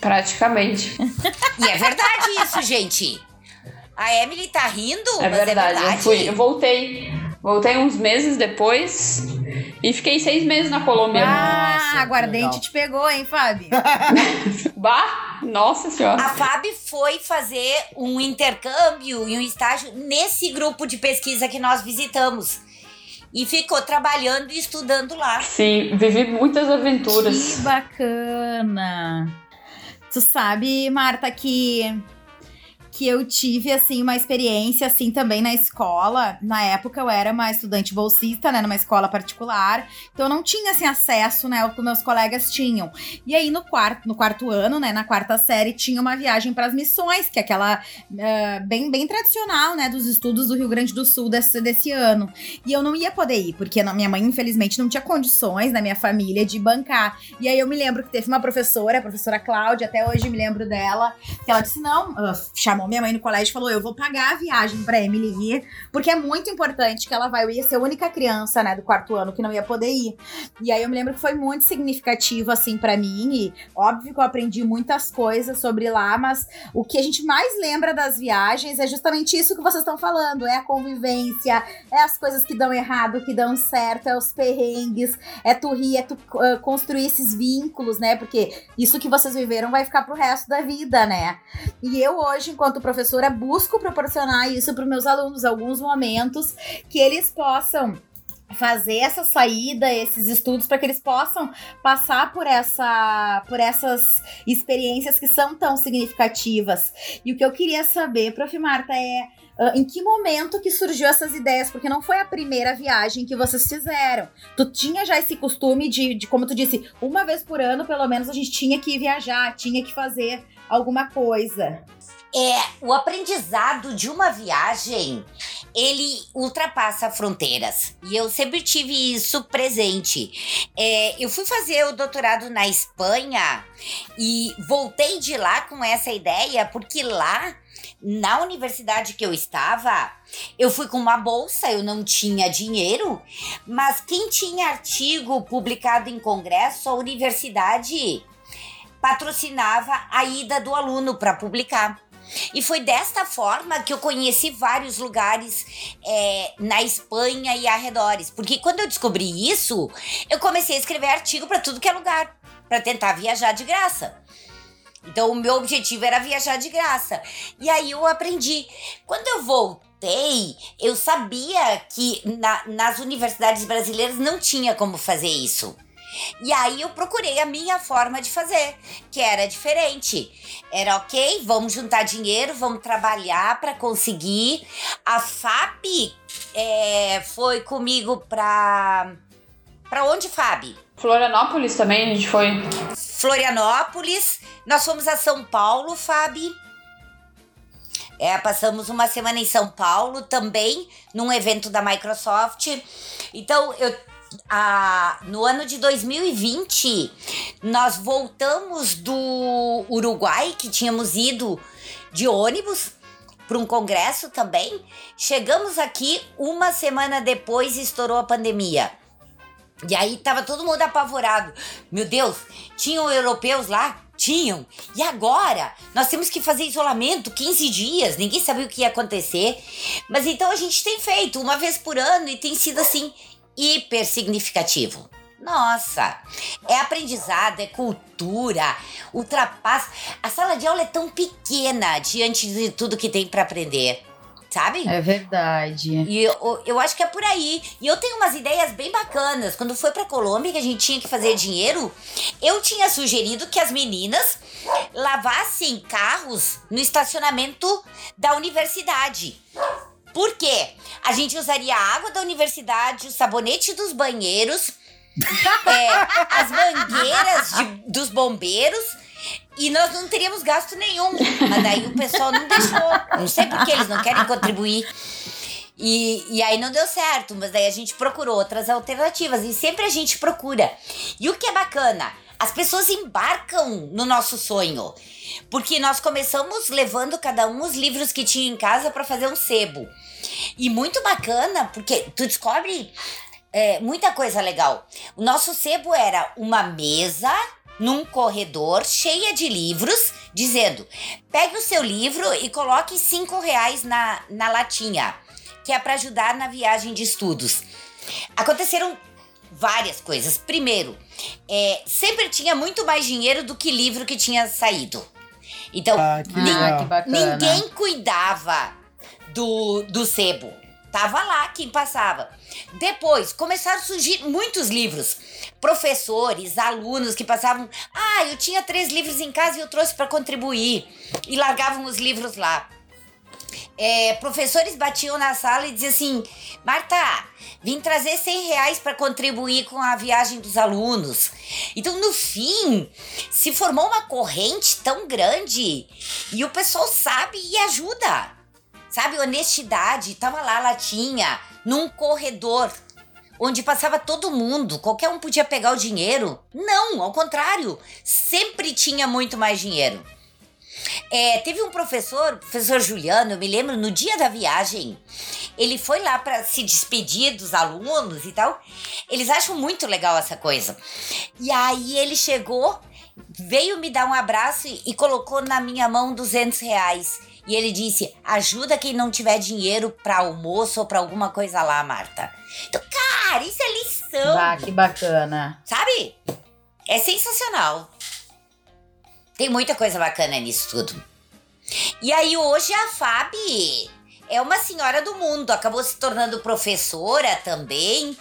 [SPEAKER 5] Praticamente.
[SPEAKER 3] E é verdade isso, gente. A Emily tá rindo,
[SPEAKER 5] É
[SPEAKER 3] mas
[SPEAKER 5] verdade.
[SPEAKER 3] é verdade.
[SPEAKER 5] Eu, fui, eu voltei. Voltei uns meses depois e fiquei seis meses na Colômbia.
[SPEAKER 2] Ah, aguardente
[SPEAKER 1] legal.
[SPEAKER 2] te pegou, hein, Fábio?
[SPEAKER 5] Bah! Nossa senhora.
[SPEAKER 3] A Fabi foi fazer um intercâmbio e um estágio nesse grupo de pesquisa que nós visitamos. E ficou trabalhando e estudando lá.
[SPEAKER 5] Sim, vivi muitas
[SPEAKER 2] Que
[SPEAKER 5] aventuras.
[SPEAKER 2] bacana. Tu sabe, Marta, que que eu tive assim uma experiência assim também na escola. Na época eu era uma estudante bolsista, né, numa escola particular. Então eu não tinha assim acesso, né, ao que meus colegas tinham. E aí no quarto, no quarto ano, né, na quarta série tinha uma viagem para as missões, que é aquela ah, bem bem tradicional, né, dos estudos do Rio Grande do Sul desse, desse ano. E eu não ia poder ir, porque minha mãe, infelizmente, não tinha condições na minha família de bancar. E aí eu me lembro que teve uma professora, a professora Cláudia, até hoje me lembro dela, que ela disse: não, ah, chamou minha mãe no colégio falou: Eu vou pagar a viagem pra Emily ir, porque é muito importante que ela vai. Eu ia ser a única criança, né, do quarto ano que não ia poder ir. E aí eu me lembro que foi muito significativo, assim, para mim. E óbvio que eu aprendi muitas coisas sobre lá, mas o que a gente mais lembra das viagens é justamente isso que vocês estão falando: é a convivência, é as coisas que dão errado, que dão certo, é os perrengues, é tu rir, é tu uh, construir esses vínculos, né? Porque isso que vocês viveram vai ficar pro resto da vida, né? E eu hoje, enquanto professora, busco proporcionar isso para meus alunos, alguns momentos que eles possam fazer essa saída, esses estudos para que eles possam passar por essa por essas experiências que são tão significativas. E o que eu queria saber, Prof. Marta, é Uh, em que momento que surgiu essas ideias? Porque não foi a primeira viagem que vocês fizeram. Tu tinha já esse costume de, de, como tu disse, uma vez por ano, pelo menos, a gente tinha que viajar, tinha que fazer alguma coisa.
[SPEAKER 3] É, o aprendizado de uma viagem, ele ultrapassa fronteiras. E eu sempre tive isso presente. É, eu fui fazer o doutorado na Espanha e voltei de lá com essa ideia, porque lá na universidade que eu estava, eu fui com uma bolsa, eu não tinha dinheiro, mas quem tinha artigo publicado em congresso, a universidade patrocinava a ida do aluno para publicar. E foi desta forma que eu conheci vários lugares é, na Espanha e arredores. Porque quando eu descobri isso, eu comecei a escrever artigo para tudo que é lugar, para tentar viajar de graça. Então, o meu objetivo era viajar de graça. E aí eu aprendi. Quando eu voltei, eu sabia que na, nas universidades brasileiras não tinha como fazer isso. E aí eu procurei a minha forma de fazer, que era diferente. Era ok, vamos juntar dinheiro, vamos trabalhar para conseguir. A FAP é, foi comigo para para onde, Fábio?
[SPEAKER 5] Florianópolis também a gente foi.
[SPEAKER 3] Florianópolis. Nós fomos a São Paulo, Fábio. É, passamos uma semana em São Paulo também, num evento da Microsoft. Então, eu, a, no ano de 2020, nós voltamos do Uruguai, que tínhamos ido de ônibus para um congresso também. Chegamos aqui, uma semana depois estourou a pandemia. E aí tava todo mundo apavorado. Meu Deus, tinham europeus lá? Tinham. E agora? Nós temos que fazer isolamento 15 dias, ninguém sabia o que ia acontecer. Mas então a gente tem feito uma vez por ano e tem sido assim hiper significativo. Nossa, é aprendizado, é cultura, ultrapassa. A sala de aula é tão pequena diante de tudo que tem para aprender sabe?
[SPEAKER 2] É verdade.
[SPEAKER 3] E eu, eu acho que é por aí. E eu tenho umas ideias bem bacanas. Quando foi pra Colômbia, que a gente tinha que fazer dinheiro, eu tinha sugerido que as meninas lavassem carros no estacionamento da universidade. Por quê? A gente usaria a água da universidade, o sabonete dos banheiros, é, as mangueiras de, dos bombeiros e nós não teríamos gasto nenhum. Mas daí o pessoal não deixou. Não sei por que eles não querem contribuir. E, e aí não deu certo, mas daí a gente procurou outras alternativas. E sempre a gente procura. E o que é bacana? As pessoas embarcam no nosso sonho. Porque nós começamos levando cada um os livros que tinha em casa para fazer um sebo. E muito bacana, porque tu descobre é, muita coisa legal. O nosso sebo era uma mesa num corredor cheia de livros, dizendo: pegue o seu livro e coloque cinco reais na, na latinha, que é para ajudar na viagem de estudos. Aconteceram várias coisas. Primeiro, é, sempre tinha muito mais dinheiro do que livro que tinha saído. Então,
[SPEAKER 1] Ah, que.
[SPEAKER 2] Ah,
[SPEAKER 3] ninguém cuidava do, do sebo. Tava lá quem passava. Depois, começaram a surgir muitos livros. Professores, alunos que passavam. Ah, eu tinha três livros em casa e eu trouxe para contribuir. E largavam os livros lá. É, professores batiam na sala e diziam assim: Marta, vim trazer 100 reais para contribuir com a viagem dos alunos. Então, no fim, se formou uma corrente tão grande e o pessoal sabe e ajuda. Sabe, honestidade, tava lá latinha, num corredor, onde passava todo mundo, qualquer um podia pegar o dinheiro. Não, ao contrário, sempre tinha muito mais dinheiro. É, teve um professor, professor Juliano, eu me lembro, no dia da viagem, ele foi lá para se despedir dos alunos e tal. Eles acham muito legal essa coisa. E aí ele chegou, veio me dar um abraço e, e colocou na minha mão 200 reais. E ele disse: ajuda quem não tiver dinheiro para almoço ou para alguma coisa lá, Marta. Então, cara, isso é lição.
[SPEAKER 2] Ah, que bacana.
[SPEAKER 3] Sabe? É sensacional. Tem muita coisa bacana nisso tudo. E aí hoje a Fabi é uma senhora do mundo, acabou se tornando professora também,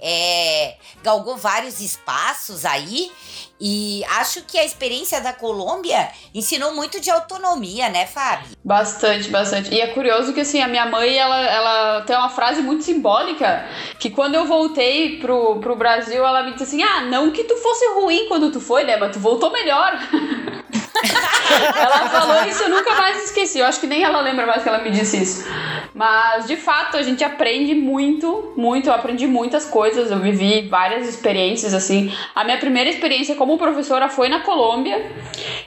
[SPEAKER 3] é, galgou vários espaços aí. E acho que a experiência da Colômbia ensinou muito de autonomia, né, Fábio?
[SPEAKER 5] Bastante, bastante. E é curioso que, assim, a minha mãe, ela, ela tem uma frase muito simbólica, que quando eu voltei pro, pro Brasil, ela me disse assim, ah, não que tu fosse ruim quando tu foi, né, mas tu voltou melhor. ela falou isso, eu nunca mais esqueci. Eu acho que nem ela lembra mais que ela me disse isso. Mas, de fato, a gente aprende muito, muito. Eu aprendi muitas coisas. Eu vivi várias experiências, assim. A minha primeira experiência como professora foi na Colômbia.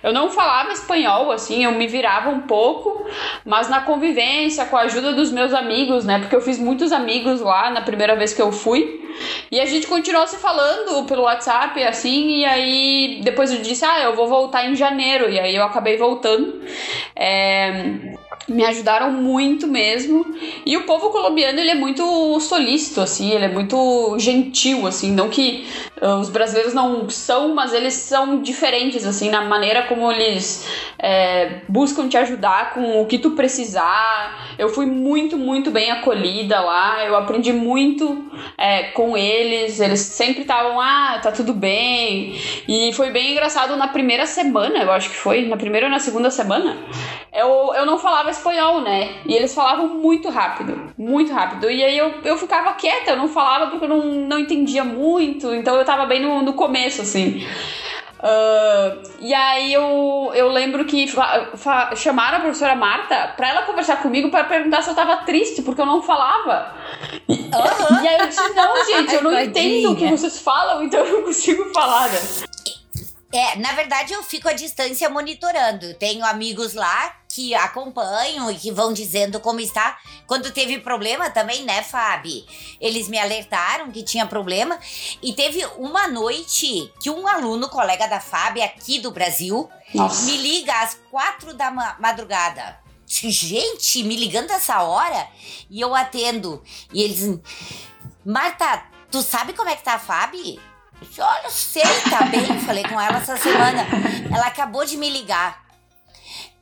[SPEAKER 5] Eu não falava espanhol, assim, eu me virava um pouco. Mas na convivência, com a ajuda dos meus amigos, né? Porque eu fiz muitos amigos lá na primeira vez que eu fui. E a gente continuou se falando pelo WhatsApp, assim, e aí depois eu disse, ah, eu vou voltar em janeiro. E aí eu acabei voltando. É, me ajudaram muito mesmo. E o povo colombiano, ele é muito solícito, assim, ele é muito gentil, assim. Não que uh, os brasileiros não são, mas eles são diferentes, assim, na maneira como eles é, buscam te ajudar com o que tu precisar. Eu fui muito, muito bem acolhida lá. Eu aprendi muito é, com eles. Eles sempre estavam, ah, tá tudo bem. E foi bem engraçado na primeira semana, eu acho que foi, na primeira ou na segunda semana. Eu, eu não falava espanhol, né? E eles falavam muito rápido, muito rápido. E aí eu, eu ficava quieta, eu não falava porque eu não, não entendia muito. Então eu tava bem no, no começo, assim. Uh, e aí eu, eu lembro que chamaram a professora Marta pra ela conversar comigo para perguntar se eu tava triste, porque eu não falava. E, uhum. e aí eu disse, não, gente, eu não entendo o que vocês falam, então eu não consigo falar. Né?
[SPEAKER 3] É, na verdade eu fico à distância monitorando. Tenho amigos lá que acompanham e que vão dizendo como está. Quando teve problema também, né, Fábio? Eles me alertaram que tinha problema. E teve uma noite que um aluno, colega da Fábio aqui do Brasil, Nossa. me liga às quatro da madrugada. Gente, me ligando essa hora e eu atendo. E eles. Marta, tu sabe como é que tá a Fábio? Olha, sei, tá bem. Falei com ela essa semana. Ela acabou de me ligar.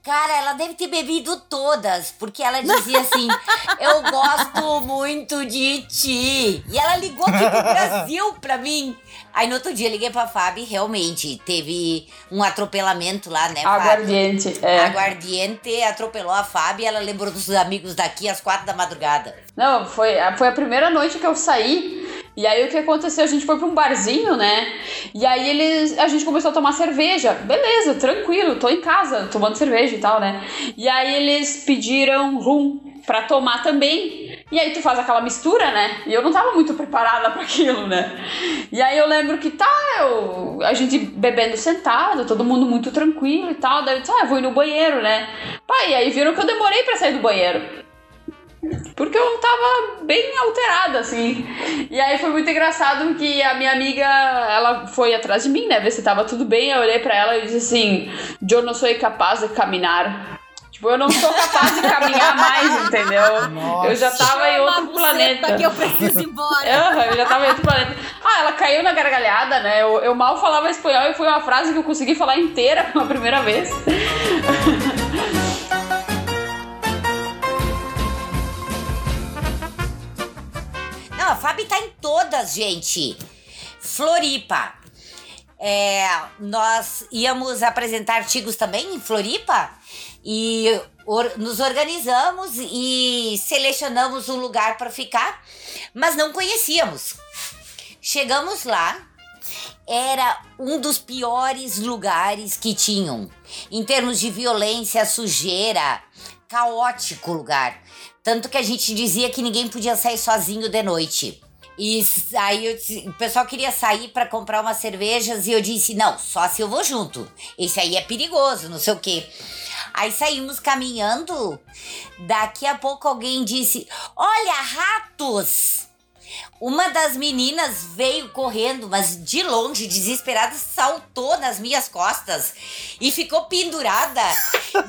[SPEAKER 3] Cara, ela deve ter bebido todas, porque ela dizia assim: Eu gosto muito de ti. E ela ligou aqui pro Brasil pra mim. Aí no outro dia liguei pra Fábio realmente teve um atropelamento lá, né,
[SPEAKER 5] Fábio? Aguardiente, é.
[SPEAKER 3] Aguardiente atropelou a Fábio e ela lembrou dos amigos daqui às quatro da madrugada.
[SPEAKER 5] Não, foi, foi a primeira noite que eu saí. E aí o que aconteceu? A gente foi pra um barzinho, né? E aí eles. A gente começou a tomar cerveja. Beleza, tranquilo, tô em casa tomando cerveja e tal, né? E aí eles pediram rum pra tomar também. E aí tu faz aquela mistura, né? E eu não tava muito preparada para aquilo, né? E aí eu lembro que tá, eu, a gente bebendo sentado, todo mundo muito tranquilo e tal. Daí eu disse, ah, eu vou ir no banheiro, né? Pai, e aí viram que eu demorei para sair do banheiro. Porque eu tava bem alterada, assim. E aí foi muito engraçado que a minha amiga, ela foi atrás de mim, né? Ver se tava tudo bem. Eu olhei pra ela e disse assim: Eu não sou capaz de caminhar. Tipo, eu não sou capaz de caminhar mais, entendeu? Nossa. Eu já tava em outro planeta.
[SPEAKER 2] que eu preciso ir embora.
[SPEAKER 5] eu, eu já tava em outro planeta. Ah, ela caiu na gargalhada, né? Eu, eu mal falava espanhol e foi uma frase que eu consegui falar inteira pela primeira vez.
[SPEAKER 3] gente. Floripa. É, nós íamos apresentar artigos também em Floripa e or, nos organizamos e selecionamos um lugar para ficar, mas não conhecíamos. Chegamos lá, era um dos piores lugares que tinham, em termos de violência, sujeira, caótico lugar. Tanto que a gente dizia que ninguém podia sair sozinho de noite. E aí eu disse- o pessoal queria sair pra comprar umas cervejas e eu disse: não, só se eu vou junto. Esse aí é perigoso, não sei o quê. Aí saímos caminhando. Daqui a pouco alguém disse: Olha, ratos! Uma das meninas veio correndo, mas de longe, desesperada, saltou nas minhas costas e ficou pendurada.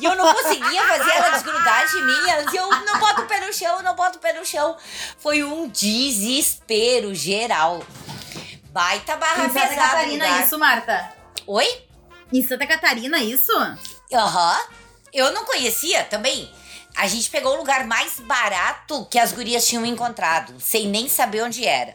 [SPEAKER 3] E eu não conseguia fazer ela desgrudar de mim. Dizia, eu não boto o pé no chão, não boto o pé no chão. Foi um desespero geral. Baita barra
[SPEAKER 2] Em Santa Catarina,
[SPEAKER 3] lugar.
[SPEAKER 2] isso, Marta?
[SPEAKER 3] Oi?
[SPEAKER 2] Em Santa Catarina, isso?
[SPEAKER 3] Aham. Eu não conhecia também. A gente pegou o lugar mais barato que as gurias tinham encontrado, sem nem saber onde era.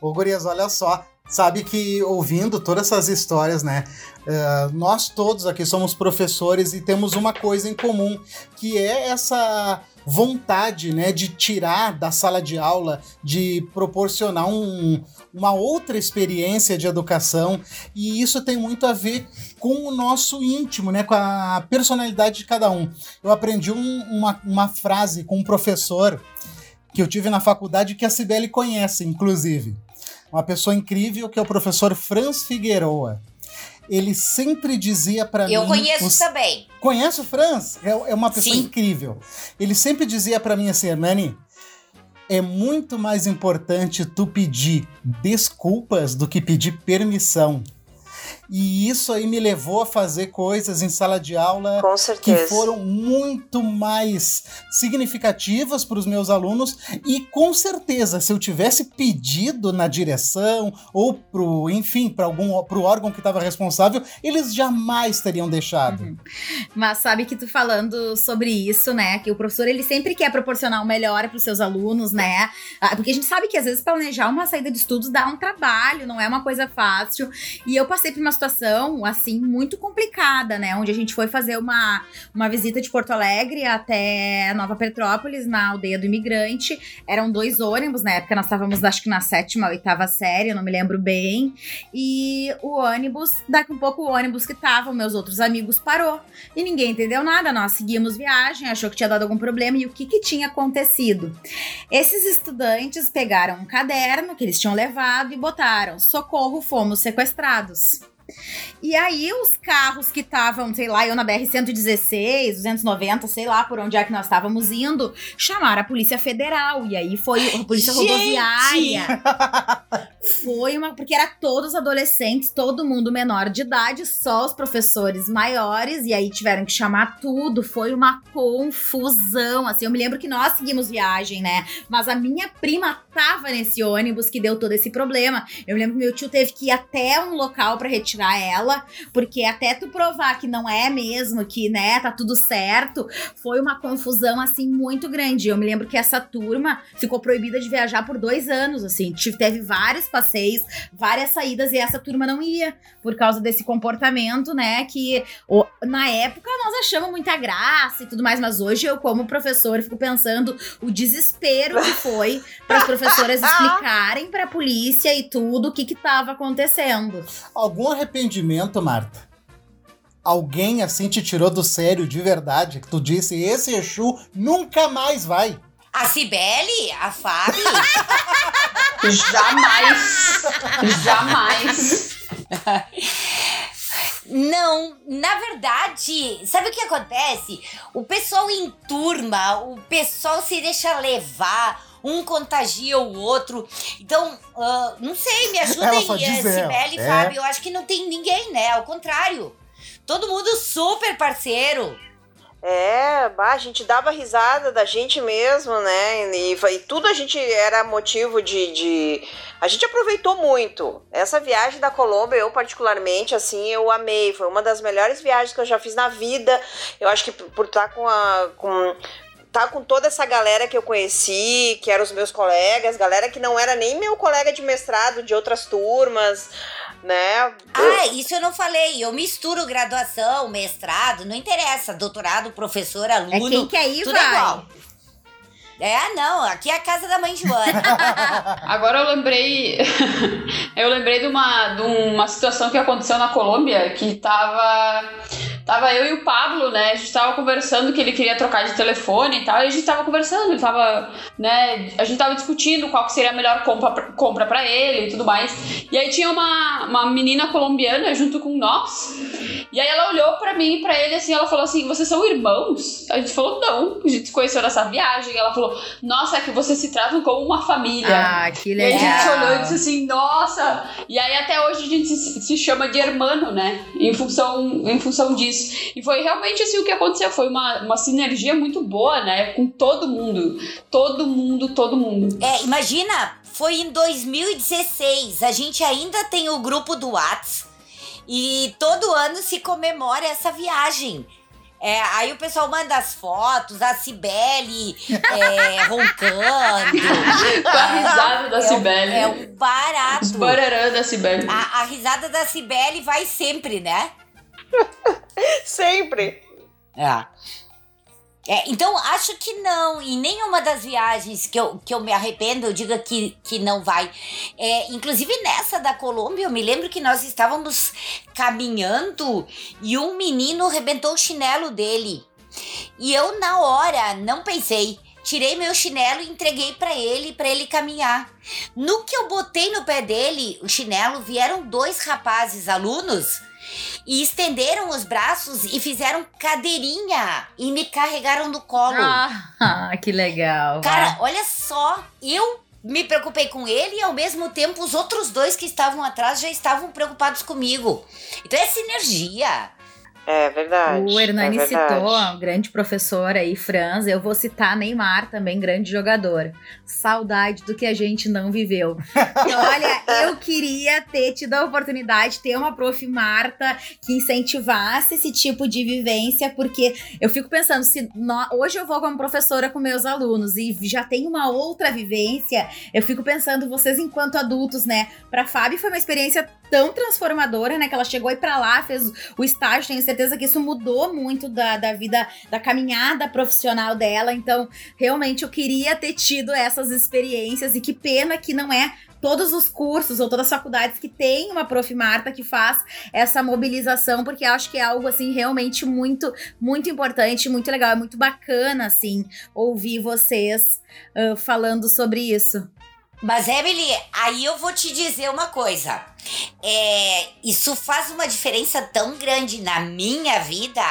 [SPEAKER 1] Ô, Gurias, olha só. Sabe que ouvindo todas essas histórias, né? eh, nós todos aqui somos professores e temos uma coisa em comum, que é essa vontade, né, de tirar da sala de aula, de proporcionar um- uma outra experiência de educação, e isso tem muito a ver com o nosso íntimo, né, com a personalidade de cada um. Eu aprendi um- uma, uma frase com um professor que eu tive na faculdade que a Cibele conhece, inclusive. Uma pessoa incrível que é o professor Franz Figueroa. Ele sempre dizia para mim.
[SPEAKER 3] Eu conheço
[SPEAKER 1] os-
[SPEAKER 3] também.
[SPEAKER 1] Conhece o Franz? É, é uma pessoa
[SPEAKER 3] Sim.
[SPEAKER 1] incrível. Ele sempre dizia para mim assim, Hernani, é muito mais importante tu pedir desculpas do que pedir permissão. E isso aí me levou a fazer coisas em sala de aula
[SPEAKER 4] Com
[SPEAKER 1] que foram muito mais significativas para os meus alunos e com certeza se eu tivesse pedido na direção ou pro, enfim, para algum pro órgão que estava responsável, eles jamais teriam deixado.
[SPEAKER 2] Mas sabe que tu falando sobre isso, né? Que o professor ele sempre quer proporcionar o melhor para os seus alunos, né? Ah, Porque a gente sabe que às vezes planejar uma saída de estudos dá um trabalho, não é uma coisa fácil. E eu passei por uma situação assim muito complicada, né? Onde a gente foi fazer uma, uma visita de Porto Alegre até Nova Petrópolis, na aldeia do imigrante. Eram dois ônibus, na época nós estávamos acho que na sétima, oitava série, eu não me lembro bem. E o ônibus, daqui um pouco o ônibus que estavam, meus outros amigos, parou. E ninguém entendeu nada, nós seguimos viagem, achou que tinha dado algum problema e o que, que tinha acontecido? Esses estudantes pegaram um caderno que eles tinham levado e botaram: socorro, fomos sequestrados. E aí, os carros que estavam, sei lá, eu na BR-116, 290, sei lá por onde é que nós estávamos indo, chamaram a Polícia Federal. E aí foi a Polícia
[SPEAKER 3] Gente!
[SPEAKER 2] Rodoviária. Foi uma. Porque era todos adolescentes, todo mundo menor de idade, só os professores maiores, e aí tiveram que chamar tudo. Foi uma confusão. Assim, eu me lembro que nós seguimos viagem, né? Mas a minha prima tava nesse ônibus que deu todo esse problema. Eu me lembro que meu tio teve que ir até um local pra retirar ela, porque até tu provar que não é mesmo, que, né, tá tudo certo, foi uma confusão, assim, muito grande. Eu me lembro que essa turma ficou proibida de viajar por dois anos, assim. Teve vários passeios, várias saídas, e essa turma não ia, por causa desse comportamento, né, que na época nós achamos muita graça e tudo mais, mas hoje eu, como professor, fico pensando o desespero que foi para professoras explicarem pra polícia e tudo o que que tava acontecendo.
[SPEAKER 1] Algum arrependimento, Marta? Alguém assim te tirou do sério de verdade? Que tu disse, esse Exu nunca mais vai.
[SPEAKER 3] A Cibele, a Fábio,
[SPEAKER 5] Jamais. Jamais.
[SPEAKER 3] Não, na verdade, sabe o que acontece? O pessoal em turma, o pessoal se deixa levar, um contagia o outro. Então, ah, não sei, me ajudem, Cibele e
[SPEAKER 1] é.
[SPEAKER 3] Fábio. Eu acho que não tem ninguém, né? Ao contrário. Todo mundo super parceiro.
[SPEAKER 4] É, bah, a gente dava risada da gente mesmo, né? E, e tudo a gente era motivo de, de. A gente aproveitou muito. Essa viagem da Colômbia, eu particularmente, assim, eu amei. Foi uma das melhores viagens que eu já fiz na vida. Eu acho que por- por estar com a. Com, tá com toda essa galera que eu conheci, que eram os meus colegas, galera que não era nem meu colega de mestrado de outras turmas, né?
[SPEAKER 3] Ah, isso eu não falei. Eu misturo graduação, mestrado, não interessa. Doutorado, professor,
[SPEAKER 2] É
[SPEAKER 3] aluno.
[SPEAKER 2] quem quer ir,
[SPEAKER 3] tudo é
[SPEAKER 2] vai.
[SPEAKER 3] igual. É, não, aqui é a casa da mãe Joana.
[SPEAKER 5] Agora eu lembrei. eu lembrei de uma, de uma situação que aconteceu na Colômbia que tava. tava eu e o Pablo, né? A gente tava conversando que ele queria trocar de telefone e tal, e a gente tava conversando, ele tava, né? A gente tava discutindo qual que seria a melhor compra, compra para ele e tudo mais. E aí tinha uma, uma menina colombiana junto com nós. E aí ela olhou para mim e pra ele assim, ela falou assim: "Vocês são irmãos?" A gente falou: "Não". A gente se conheceu nessa viagem. Ela falou: "Nossa, é que vocês se tratam como uma família".
[SPEAKER 2] Ah, que
[SPEAKER 5] E aí
[SPEAKER 2] legal.
[SPEAKER 5] a gente olhou e disse assim, nossa! E aí até hoje a gente se, se chama de hermano, né? Em função, em função disso. E foi realmente assim o que aconteceu. Foi uma, uma sinergia muito boa, né? Com todo mundo. Todo mundo, todo mundo.
[SPEAKER 3] É, imagina, foi em 2016. A gente ainda tem o grupo do Whats. E todo ano se comemora essa viagem. É, aí o pessoal manda as fotos, a Cibele é, roncando.
[SPEAKER 5] Com a risada da
[SPEAKER 3] É um-
[SPEAKER 5] Cibele.
[SPEAKER 3] É um barato.
[SPEAKER 5] Os bararã da Cibele.
[SPEAKER 3] A, a risada da Cibele vai sempre, né?
[SPEAKER 4] Sempre.
[SPEAKER 3] É. É, então, acho que não. Em nenhuma das viagens que eu, que eu me arrependo, eu diga que, que não vai. É, inclusive nessa da Colômbia, eu me lembro que nós estávamos caminhando e um menino rebentou o chinelo dele. E eu, na hora, não pensei. Tirei meu chinelo e entreguei pra ele, pra ele caminhar. No que eu botei no pé dele, o chinelo, vieram dois rapazes alunos e estenderam os braços e fizeram cadeirinha e me carregaram no colo.
[SPEAKER 2] Ah, que legal.
[SPEAKER 3] Cara, olha só, eu me preocupei com ele e ao mesmo tempo os outros dois que estavam atrás já estavam preocupados comigo. Então é sinergia.
[SPEAKER 4] É verdade.
[SPEAKER 2] O Hernani
[SPEAKER 4] é verdade.
[SPEAKER 2] citou, grande professor aí, Franz. Eu vou citar Neymar também, grande jogador. Saudade do que a gente não viveu. E olha, eu queria ter tido a oportunidade de ter uma prof. Marta que incentivasse esse tipo de vivência, porque eu fico pensando, se hoje eu vou como professora com meus alunos e já tenho uma outra vivência, eu fico pensando, vocês enquanto adultos, né? Pra Fábio foi uma experiência tão transformadora, né? Que ela chegou aí pra lá, fez o estágio, tenho certeza que isso mudou muito da, da vida, da caminhada profissional dela. Então, realmente eu queria ter tido essas experiências e que pena que não é todos os cursos ou todas as faculdades que tem uma prof Marta que faz essa mobilização, porque acho que é algo assim realmente muito, muito importante, muito legal, é muito bacana assim ouvir vocês ah, falando sobre isso.
[SPEAKER 3] Mas, Emily, aí eu vou te dizer uma coisa. É, isso faz uma diferença tão grande na minha vida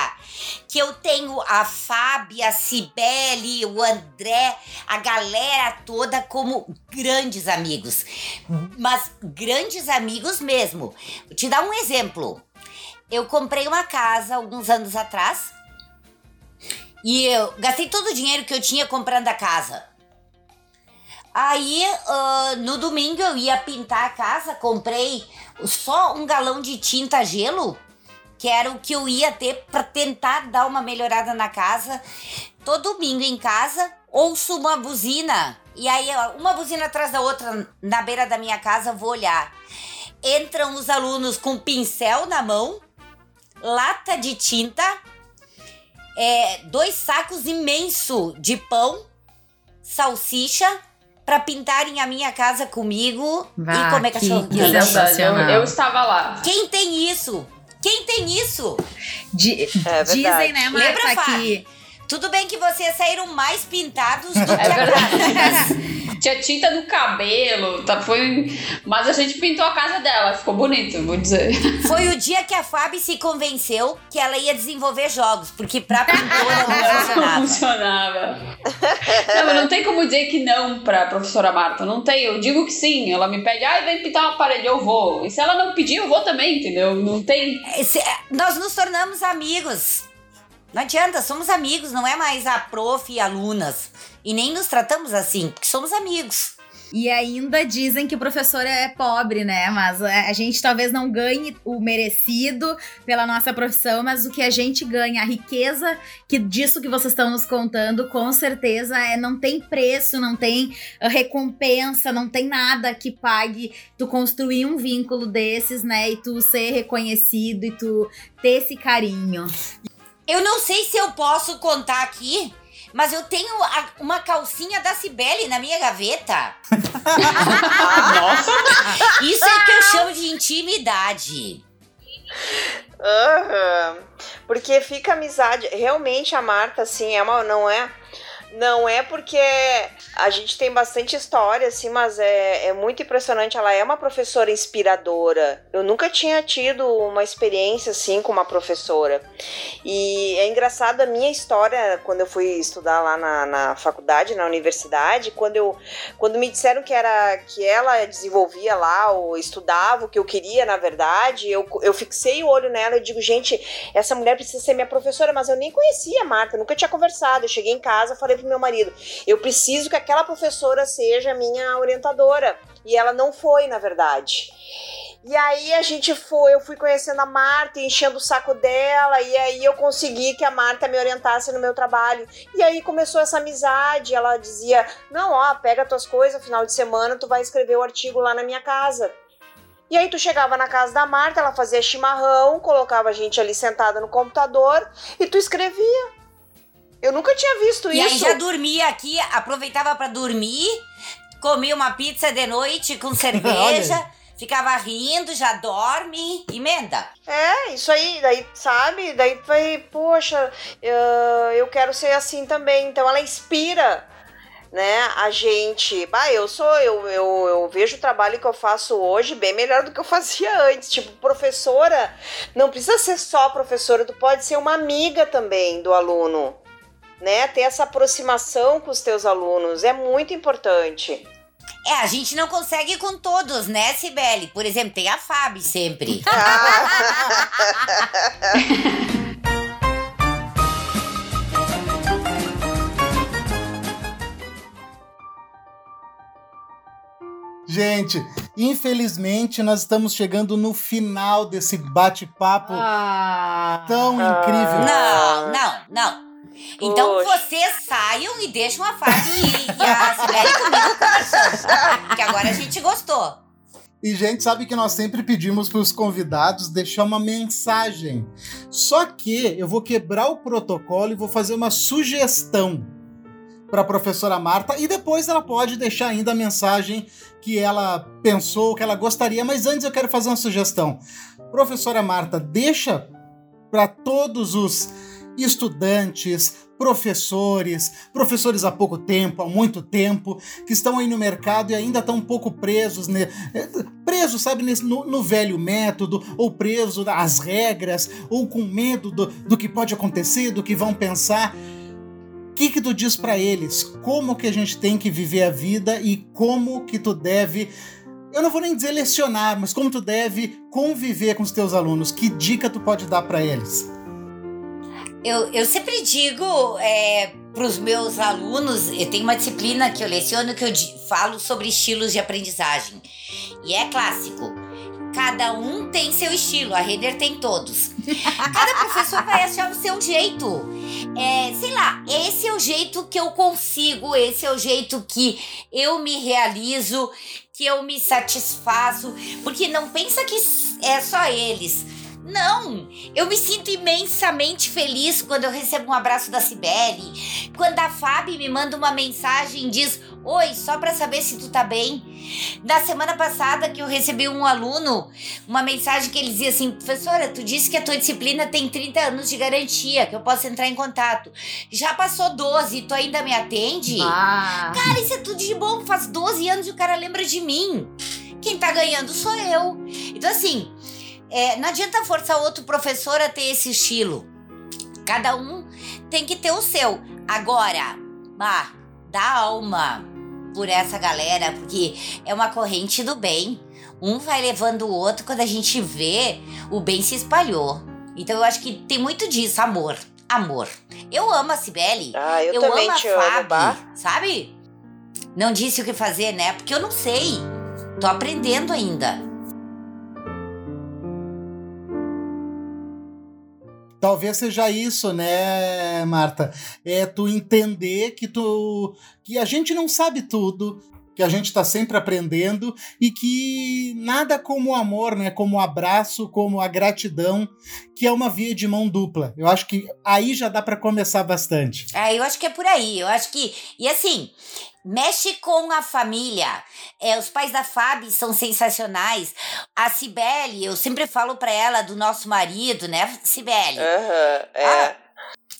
[SPEAKER 3] que eu tenho a Fábia, a Cibele, o André, a galera toda como grandes amigos. Mas grandes amigos mesmo. Vou te dar um exemplo. Eu comprei uma casa alguns anos atrás e eu gastei todo o dinheiro que eu tinha comprando a casa. Aí, ah, no domingo eu ia pintar a casa, comprei só um galão de tinta gelo, que era o que eu ia ter para tentar dar uma melhorada na casa. Todo domingo em casa, ouço uma buzina. E aí, uma buzina atrás da outra na beira da minha casa, vou olhar. Entram os alunos com pincel na mão, lata de tinta, é, dois sacos imensos de pão, salsicha, para pintarem a minha casa comigo
[SPEAKER 2] Vá,
[SPEAKER 3] e comer
[SPEAKER 2] que-
[SPEAKER 3] cachorro
[SPEAKER 2] que
[SPEAKER 5] É
[SPEAKER 3] quente.
[SPEAKER 5] eu, eu estava lá.
[SPEAKER 3] Quem tem isso? Quem tem isso?
[SPEAKER 4] É
[SPEAKER 2] dizem, né, Marta,
[SPEAKER 3] Lembra, Fá?
[SPEAKER 2] que
[SPEAKER 3] Tudo bem que vocês saíram mais pintados do que
[SPEAKER 5] É
[SPEAKER 3] a casa.
[SPEAKER 5] Tinha tinta no cabelo, tá, foi... mas a gente pintou a casa dela, ficou bonito, vou dizer.
[SPEAKER 3] Foi o dia que a Fábio se convenceu que ela ia desenvolver jogos, porque pra pintora não
[SPEAKER 5] Não
[SPEAKER 3] funcionava.
[SPEAKER 5] funcionava. Não, mas não tem como dizer que não pra professora Marta. Não tem. Eu digo que sim. Ela me pede, ai, vem pintar uma parede, eu vou. E se ela não pedir, eu vou também, entendeu? Não tem.
[SPEAKER 3] Esse- Nós nos tornamos amigos. Não adianta, somos amigos, não é mais a prof e alunas. E nem nos tratamos assim, porque somos amigos.
[SPEAKER 2] E ainda dizem que o professor é pobre, né? Mas é, a gente talvez não ganhe o merecido pela nossa profissão, mas o que a gente ganha, a riqueza que disso que vocês estão nos contando, com certeza é não tem preço, não tem ah, recompensa, não tem nada que pague tu construir um vínculo desses, né? E tu ser reconhecido e tu ter esse carinho.
[SPEAKER 3] Eu não sei se eu posso contar aqui, mas eu tenho a- uma calcinha da Cibele na minha gaveta.
[SPEAKER 5] Nossa!
[SPEAKER 3] Isso é que eu chamo de intimidade.
[SPEAKER 4] Aham. Porque fica amizade. Realmente a Marta, assim, é uma. Não é. Não é porque a gente tem bastante história, assim, mas é, é muito impressionante. Ela é uma professora inspiradora. Eu nunca tinha tido uma experiência assim com uma professora. E é engraçado a minha história quando eu fui estudar lá na, na faculdade, na universidade, quando, eu, quando me disseram que era que ela desenvolvia lá, ou estudava o que eu queria, na verdade, eu, eu fixei o olho nela e digo, gente, essa mulher precisa ser minha professora, mas eu nem conhecia a Marta, nunca tinha conversado. Eu cheguei em casa, falei pro meu marido, eu preciso que aquela professora seja minha orientadora. E ela não foi, na verdade. E aí a gente foi, eu fui conhecendo a Marta, enchendo o saco dela, e aí eu consegui que a Marta me orientasse no meu trabalho. E aí começou essa amizade, ela dizia: "Não, ó, pega tuas coisas, final de semana tu vai escrever o artigo lá na minha casa". E aí tu chegava na casa da Marta, ela fazia chimarrão, colocava a gente ali sentada no computador e tu escrevia. Eu nunca tinha visto
[SPEAKER 3] E
[SPEAKER 4] isso.
[SPEAKER 3] aí já dormia aqui, aproveitava pra dormir, comia uma pizza de noite com cerveja, ficava rindo, já dorme, emenda.
[SPEAKER 4] É, isso aí, daí, sabe? Daí vai, poxa, eu, eu quero ser assim também. Então ela inspira, né, a gente. Bah, eu sou, eu, eu, eu vejo o trabalho que eu faço hoje bem melhor do que eu fazia antes. Tipo, professora, não precisa ser só professora, tu pode ser uma amiga também do aluno. Né, ter essa aproximação com os teus alunos é muito importante.
[SPEAKER 3] É, a gente não consegue com todos, né, Sibeli? Por exemplo, tem a Fábio sempre.
[SPEAKER 1] Gente, infelizmente nós estamos chegando no final desse bate-papo
[SPEAKER 2] Ah.
[SPEAKER 1] tão incrível.
[SPEAKER 3] Não, não, não. Então
[SPEAKER 4] Poxa.
[SPEAKER 3] vocês saiam e deixam a Fábio e, e a Sibeli comigo conversando. Que agora a gente gostou.
[SPEAKER 1] E, gente, sabe que nós sempre pedimos para os convidados deixar uma mensagem. Só que eu vou quebrar o protocolo e vou fazer uma sugestão para a professora Marta e depois ela pode deixar ainda a mensagem que ela pensou, que ela gostaria, mas antes eu quero fazer uma sugestão. Professora Marta, deixa para todos os estudantes, professores, professores há pouco tempo, há muito tempo, que estão aí no mercado e ainda estão um pouco presos, né? presos, sabe, no, no velho método, ou presos às regras, ou com medo do, do que pode acontecer, do que vão pensar. O que que tu diz para eles? Como que a gente tem que viver a vida e como que tu deve eu não vou nem dizer lecionar, mas como tu deve conviver com os teus alunos? Que dica tu pode dar para eles?
[SPEAKER 3] Eu, eu sempre digo é, para os meus alunos, eu tenho uma disciplina que eu leciono que eu falo sobre estilos de aprendizagem. E é clássico. Cada um tem seu estilo, a Renner tem todos. Cada professor vai achar o seu jeito. É, sei lá, esse é o jeito que eu consigo, esse é o jeito que eu me realizo, que eu me satisfaço. Porque não pensa que é só eles. Não, eu me sinto imensamente feliz quando eu recebo um abraço da Cibele, quando a Fábio me manda uma mensagem e diz: Oi, só pra saber se tu tá bem. Na semana passada que eu recebi um aluno, uma mensagem que ele dizia assim: Professora, tu disse que a tua disciplina tem 30 anos de garantia, que eu posso entrar em contato. Já passou 12, tu ainda me atende?
[SPEAKER 2] Ah.
[SPEAKER 3] Cara, isso é tudo de bom. Faz 12 anos e o cara lembra de mim. Quem tá ganhando sou eu. Então, assim, é, não adianta forçar outro professor a ter esse estilo. Cada um tem que ter o seu. Agora, ah, dá alma por essa galera, porque é uma corrente do bem. Um vai levando o outro, quando a gente vê, o bem se espalhou. Então eu acho que tem muito disso, amor. Amor. Eu amo a Cibele.
[SPEAKER 4] Ah, eu,
[SPEAKER 3] Eu,
[SPEAKER 4] também
[SPEAKER 3] amo
[SPEAKER 4] te
[SPEAKER 3] a
[SPEAKER 4] amo,
[SPEAKER 3] Fábio,
[SPEAKER 4] bah.
[SPEAKER 3] sabe? Não disse o que fazer, né? Porque eu não sei. Tô aprendendo ainda.
[SPEAKER 1] Talvez seja isso, né, Marta? É tu entender que tu que a gente não sabe tudo, que a gente está sempre aprendendo e que nada como o amor, né, como o abraço, como a gratidão, que é uma via de mão dupla. Eu acho que aí já dá para começar bastante.
[SPEAKER 3] É, eu acho que é por aí. Eu acho que e assim, mexe com a família. É, os pais da Fábio são sensacionais. A Cibele, eu sempre falo para ela do nosso marido, né, Cibele?
[SPEAKER 4] Aham, é.
[SPEAKER 3] Ah,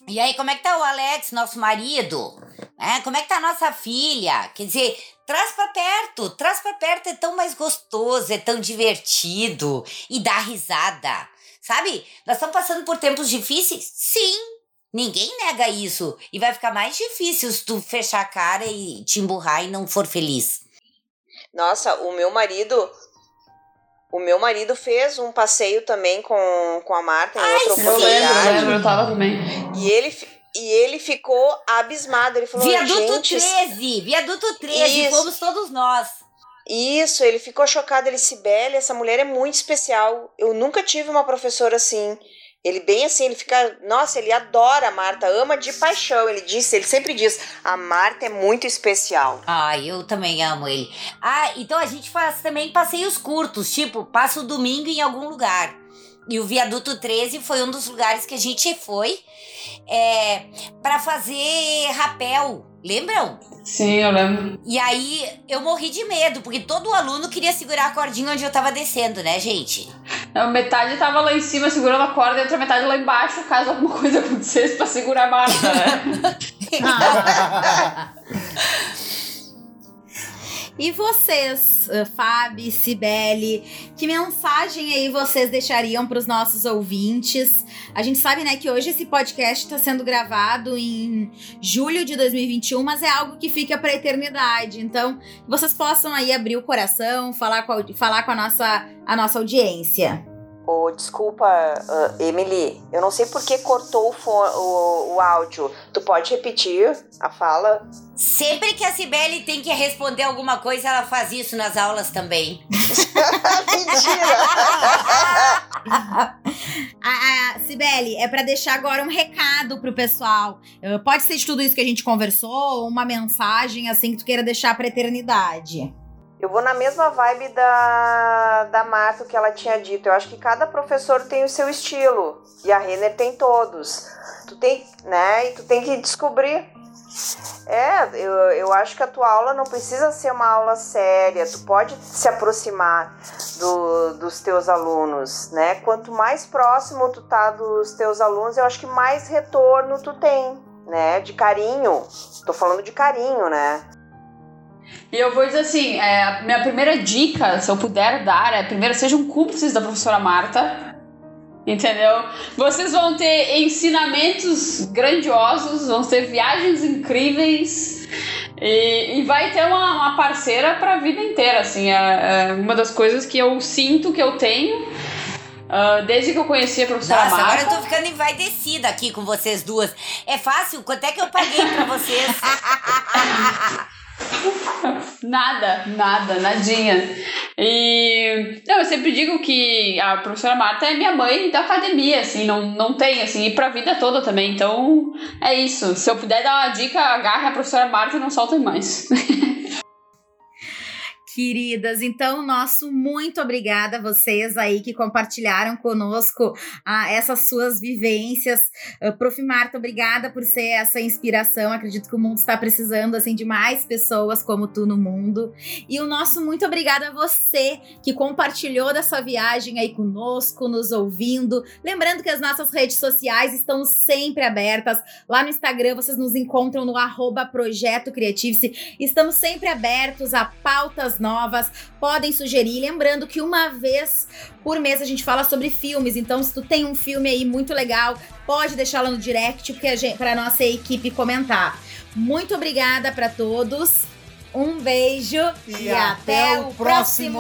[SPEAKER 3] e aí, como é que tá o Alex, nosso marido? É, como é que tá a nossa filha? Quer dizer, traz pra perto, traz pra perto, é tão mais gostoso, é tão divertido e dá risada. Sabe? Nós estamos passando por tempos difíceis? Sim, ninguém nega isso. E vai ficar mais difícil se tu fechar a cara e te emburrar e não for feliz.
[SPEAKER 4] Nossa, o meu marido. O meu marido fez um passeio também com, com a Marta em
[SPEAKER 3] Ai,
[SPEAKER 4] outra
[SPEAKER 3] sim.
[SPEAKER 5] Eu lembro, eu
[SPEAKER 4] oportunidade.
[SPEAKER 5] lembro, eu tava também.
[SPEAKER 4] E ele, e ele ficou abismado. Ele falou,
[SPEAKER 3] Viaduto
[SPEAKER 4] gente,
[SPEAKER 3] 13, Viaduto 13,
[SPEAKER 4] Isso.
[SPEAKER 3] fomos todos nós.
[SPEAKER 4] Isso, ele ficou chocado. Ele, Sibeli, essa mulher é muito especial. Eu nunca tive uma professora assim. Ele bem assim, ele fica. Nossa, ele adora a Marta, ama de paixão. Ele disse, ele sempre diz: a Marta é muito especial.
[SPEAKER 3] Ah, eu também amo ele. Ah, então a gente faz também passeios curtos, tipo, passa o domingo em algum lugar. E o Viaduto 13 foi um dos lugares que a gente foi é, para fazer rapel. Lembram?
[SPEAKER 5] Sim, eu lembro.
[SPEAKER 3] E aí eu morri de medo, porque todo aluno queria segurar a cordinha onde eu tava descendo, né, gente?
[SPEAKER 5] A metade tava lá em cima segurando a corda e a outra metade lá embaixo, caso alguma coisa acontecesse pra segurar a Marta, né?
[SPEAKER 2] E vocês, eh, Fábio, Cibele, que mensagem aí vocês deixariam para os nossos ouvintes? A gente sabe, né, que hoje esse podcast está sendo gravado em julho de 2021, mas é algo que fica para a eternidade. Então, vocês possam aí abrir o coração, falar com a, falar com a nossa, a nossa audiência.
[SPEAKER 4] Ô, desculpa, ah, Emily, eu não sei por que cortou o, o, o áudio. Tu pode repetir a fala?
[SPEAKER 3] Sempre que a Cibele tem que responder alguma coisa, ela faz isso nas aulas também.
[SPEAKER 4] Mentira!
[SPEAKER 2] A, a, Cibele, é para deixar agora um recado pro pessoal. Eh, Pode ser de tudo isso que a gente conversou, ou uma mensagem assim que tu queira deixar pra eternidade.
[SPEAKER 4] Eu vou na mesma vibe da, da Marta, que ela tinha dito. Eu acho que cada professor tem o seu estilo. E a Renner tem todos. Tu tem, né? E tu tem que descobrir. É, eu, eu acho que a tua aula não precisa ser uma aula séria. Tu pode se aproximar do, dos teus alunos, né? Quanto mais próximo tu tá dos teus alunos, eu acho que mais retorno tu tem, né? De carinho. Tô falando de carinho, né?
[SPEAKER 5] E eu vou dizer assim, é, a minha primeira dica, se eu puder dar, é primeiro sejam cúmplices da professora Marta. Entendeu? Vocês vão ter ensinamentos grandiosos, vão ter viagens incríveis e, e vai ter uma, uma parceira para a vida inteira. Assim, é, é uma das coisas que eu sinto que eu tenho ah, desde que eu conheci a professora
[SPEAKER 3] Nossa, agora
[SPEAKER 5] Marta.
[SPEAKER 3] eu tô ficando envaidecida aqui com vocês duas. É fácil? Quanto é que eu paguei pra vocês?
[SPEAKER 5] Nada, nada, nadinha. E não, eu sempre digo que a professora Marta é minha mãe da academia, assim, não, não tem, assim, e pra vida toda também. Então, é isso. Se eu puder dar uma dica, agarre a professora Marta e não soltem mais.
[SPEAKER 2] Queridas, então, nosso muito obrigada a vocês aí que compartilharam conosco ah, essas suas vivências. Uh, Prof. Marta, obrigada por ser essa inspiração. Acredito que o mundo está precisando assim de mais pessoas como tu no mundo. E o nosso muito obrigada a você que compartilhou dessa viagem aí conosco, nos ouvindo. Lembrando que as nossas redes sociais estão sempre abertas. Lá no Instagram vocês nos encontram no arroba Projeto. Estamos sempre abertos a pautas novas, podem sugerir. Lembrando que uma vez por mês a gente fala sobre filmes, então se tu tem um filme aí muito legal, pode deixar lá no direct porque a nossa equipe comentar. Muito obrigada para todos. Um beijo
[SPEAKER 1] E até o próximo.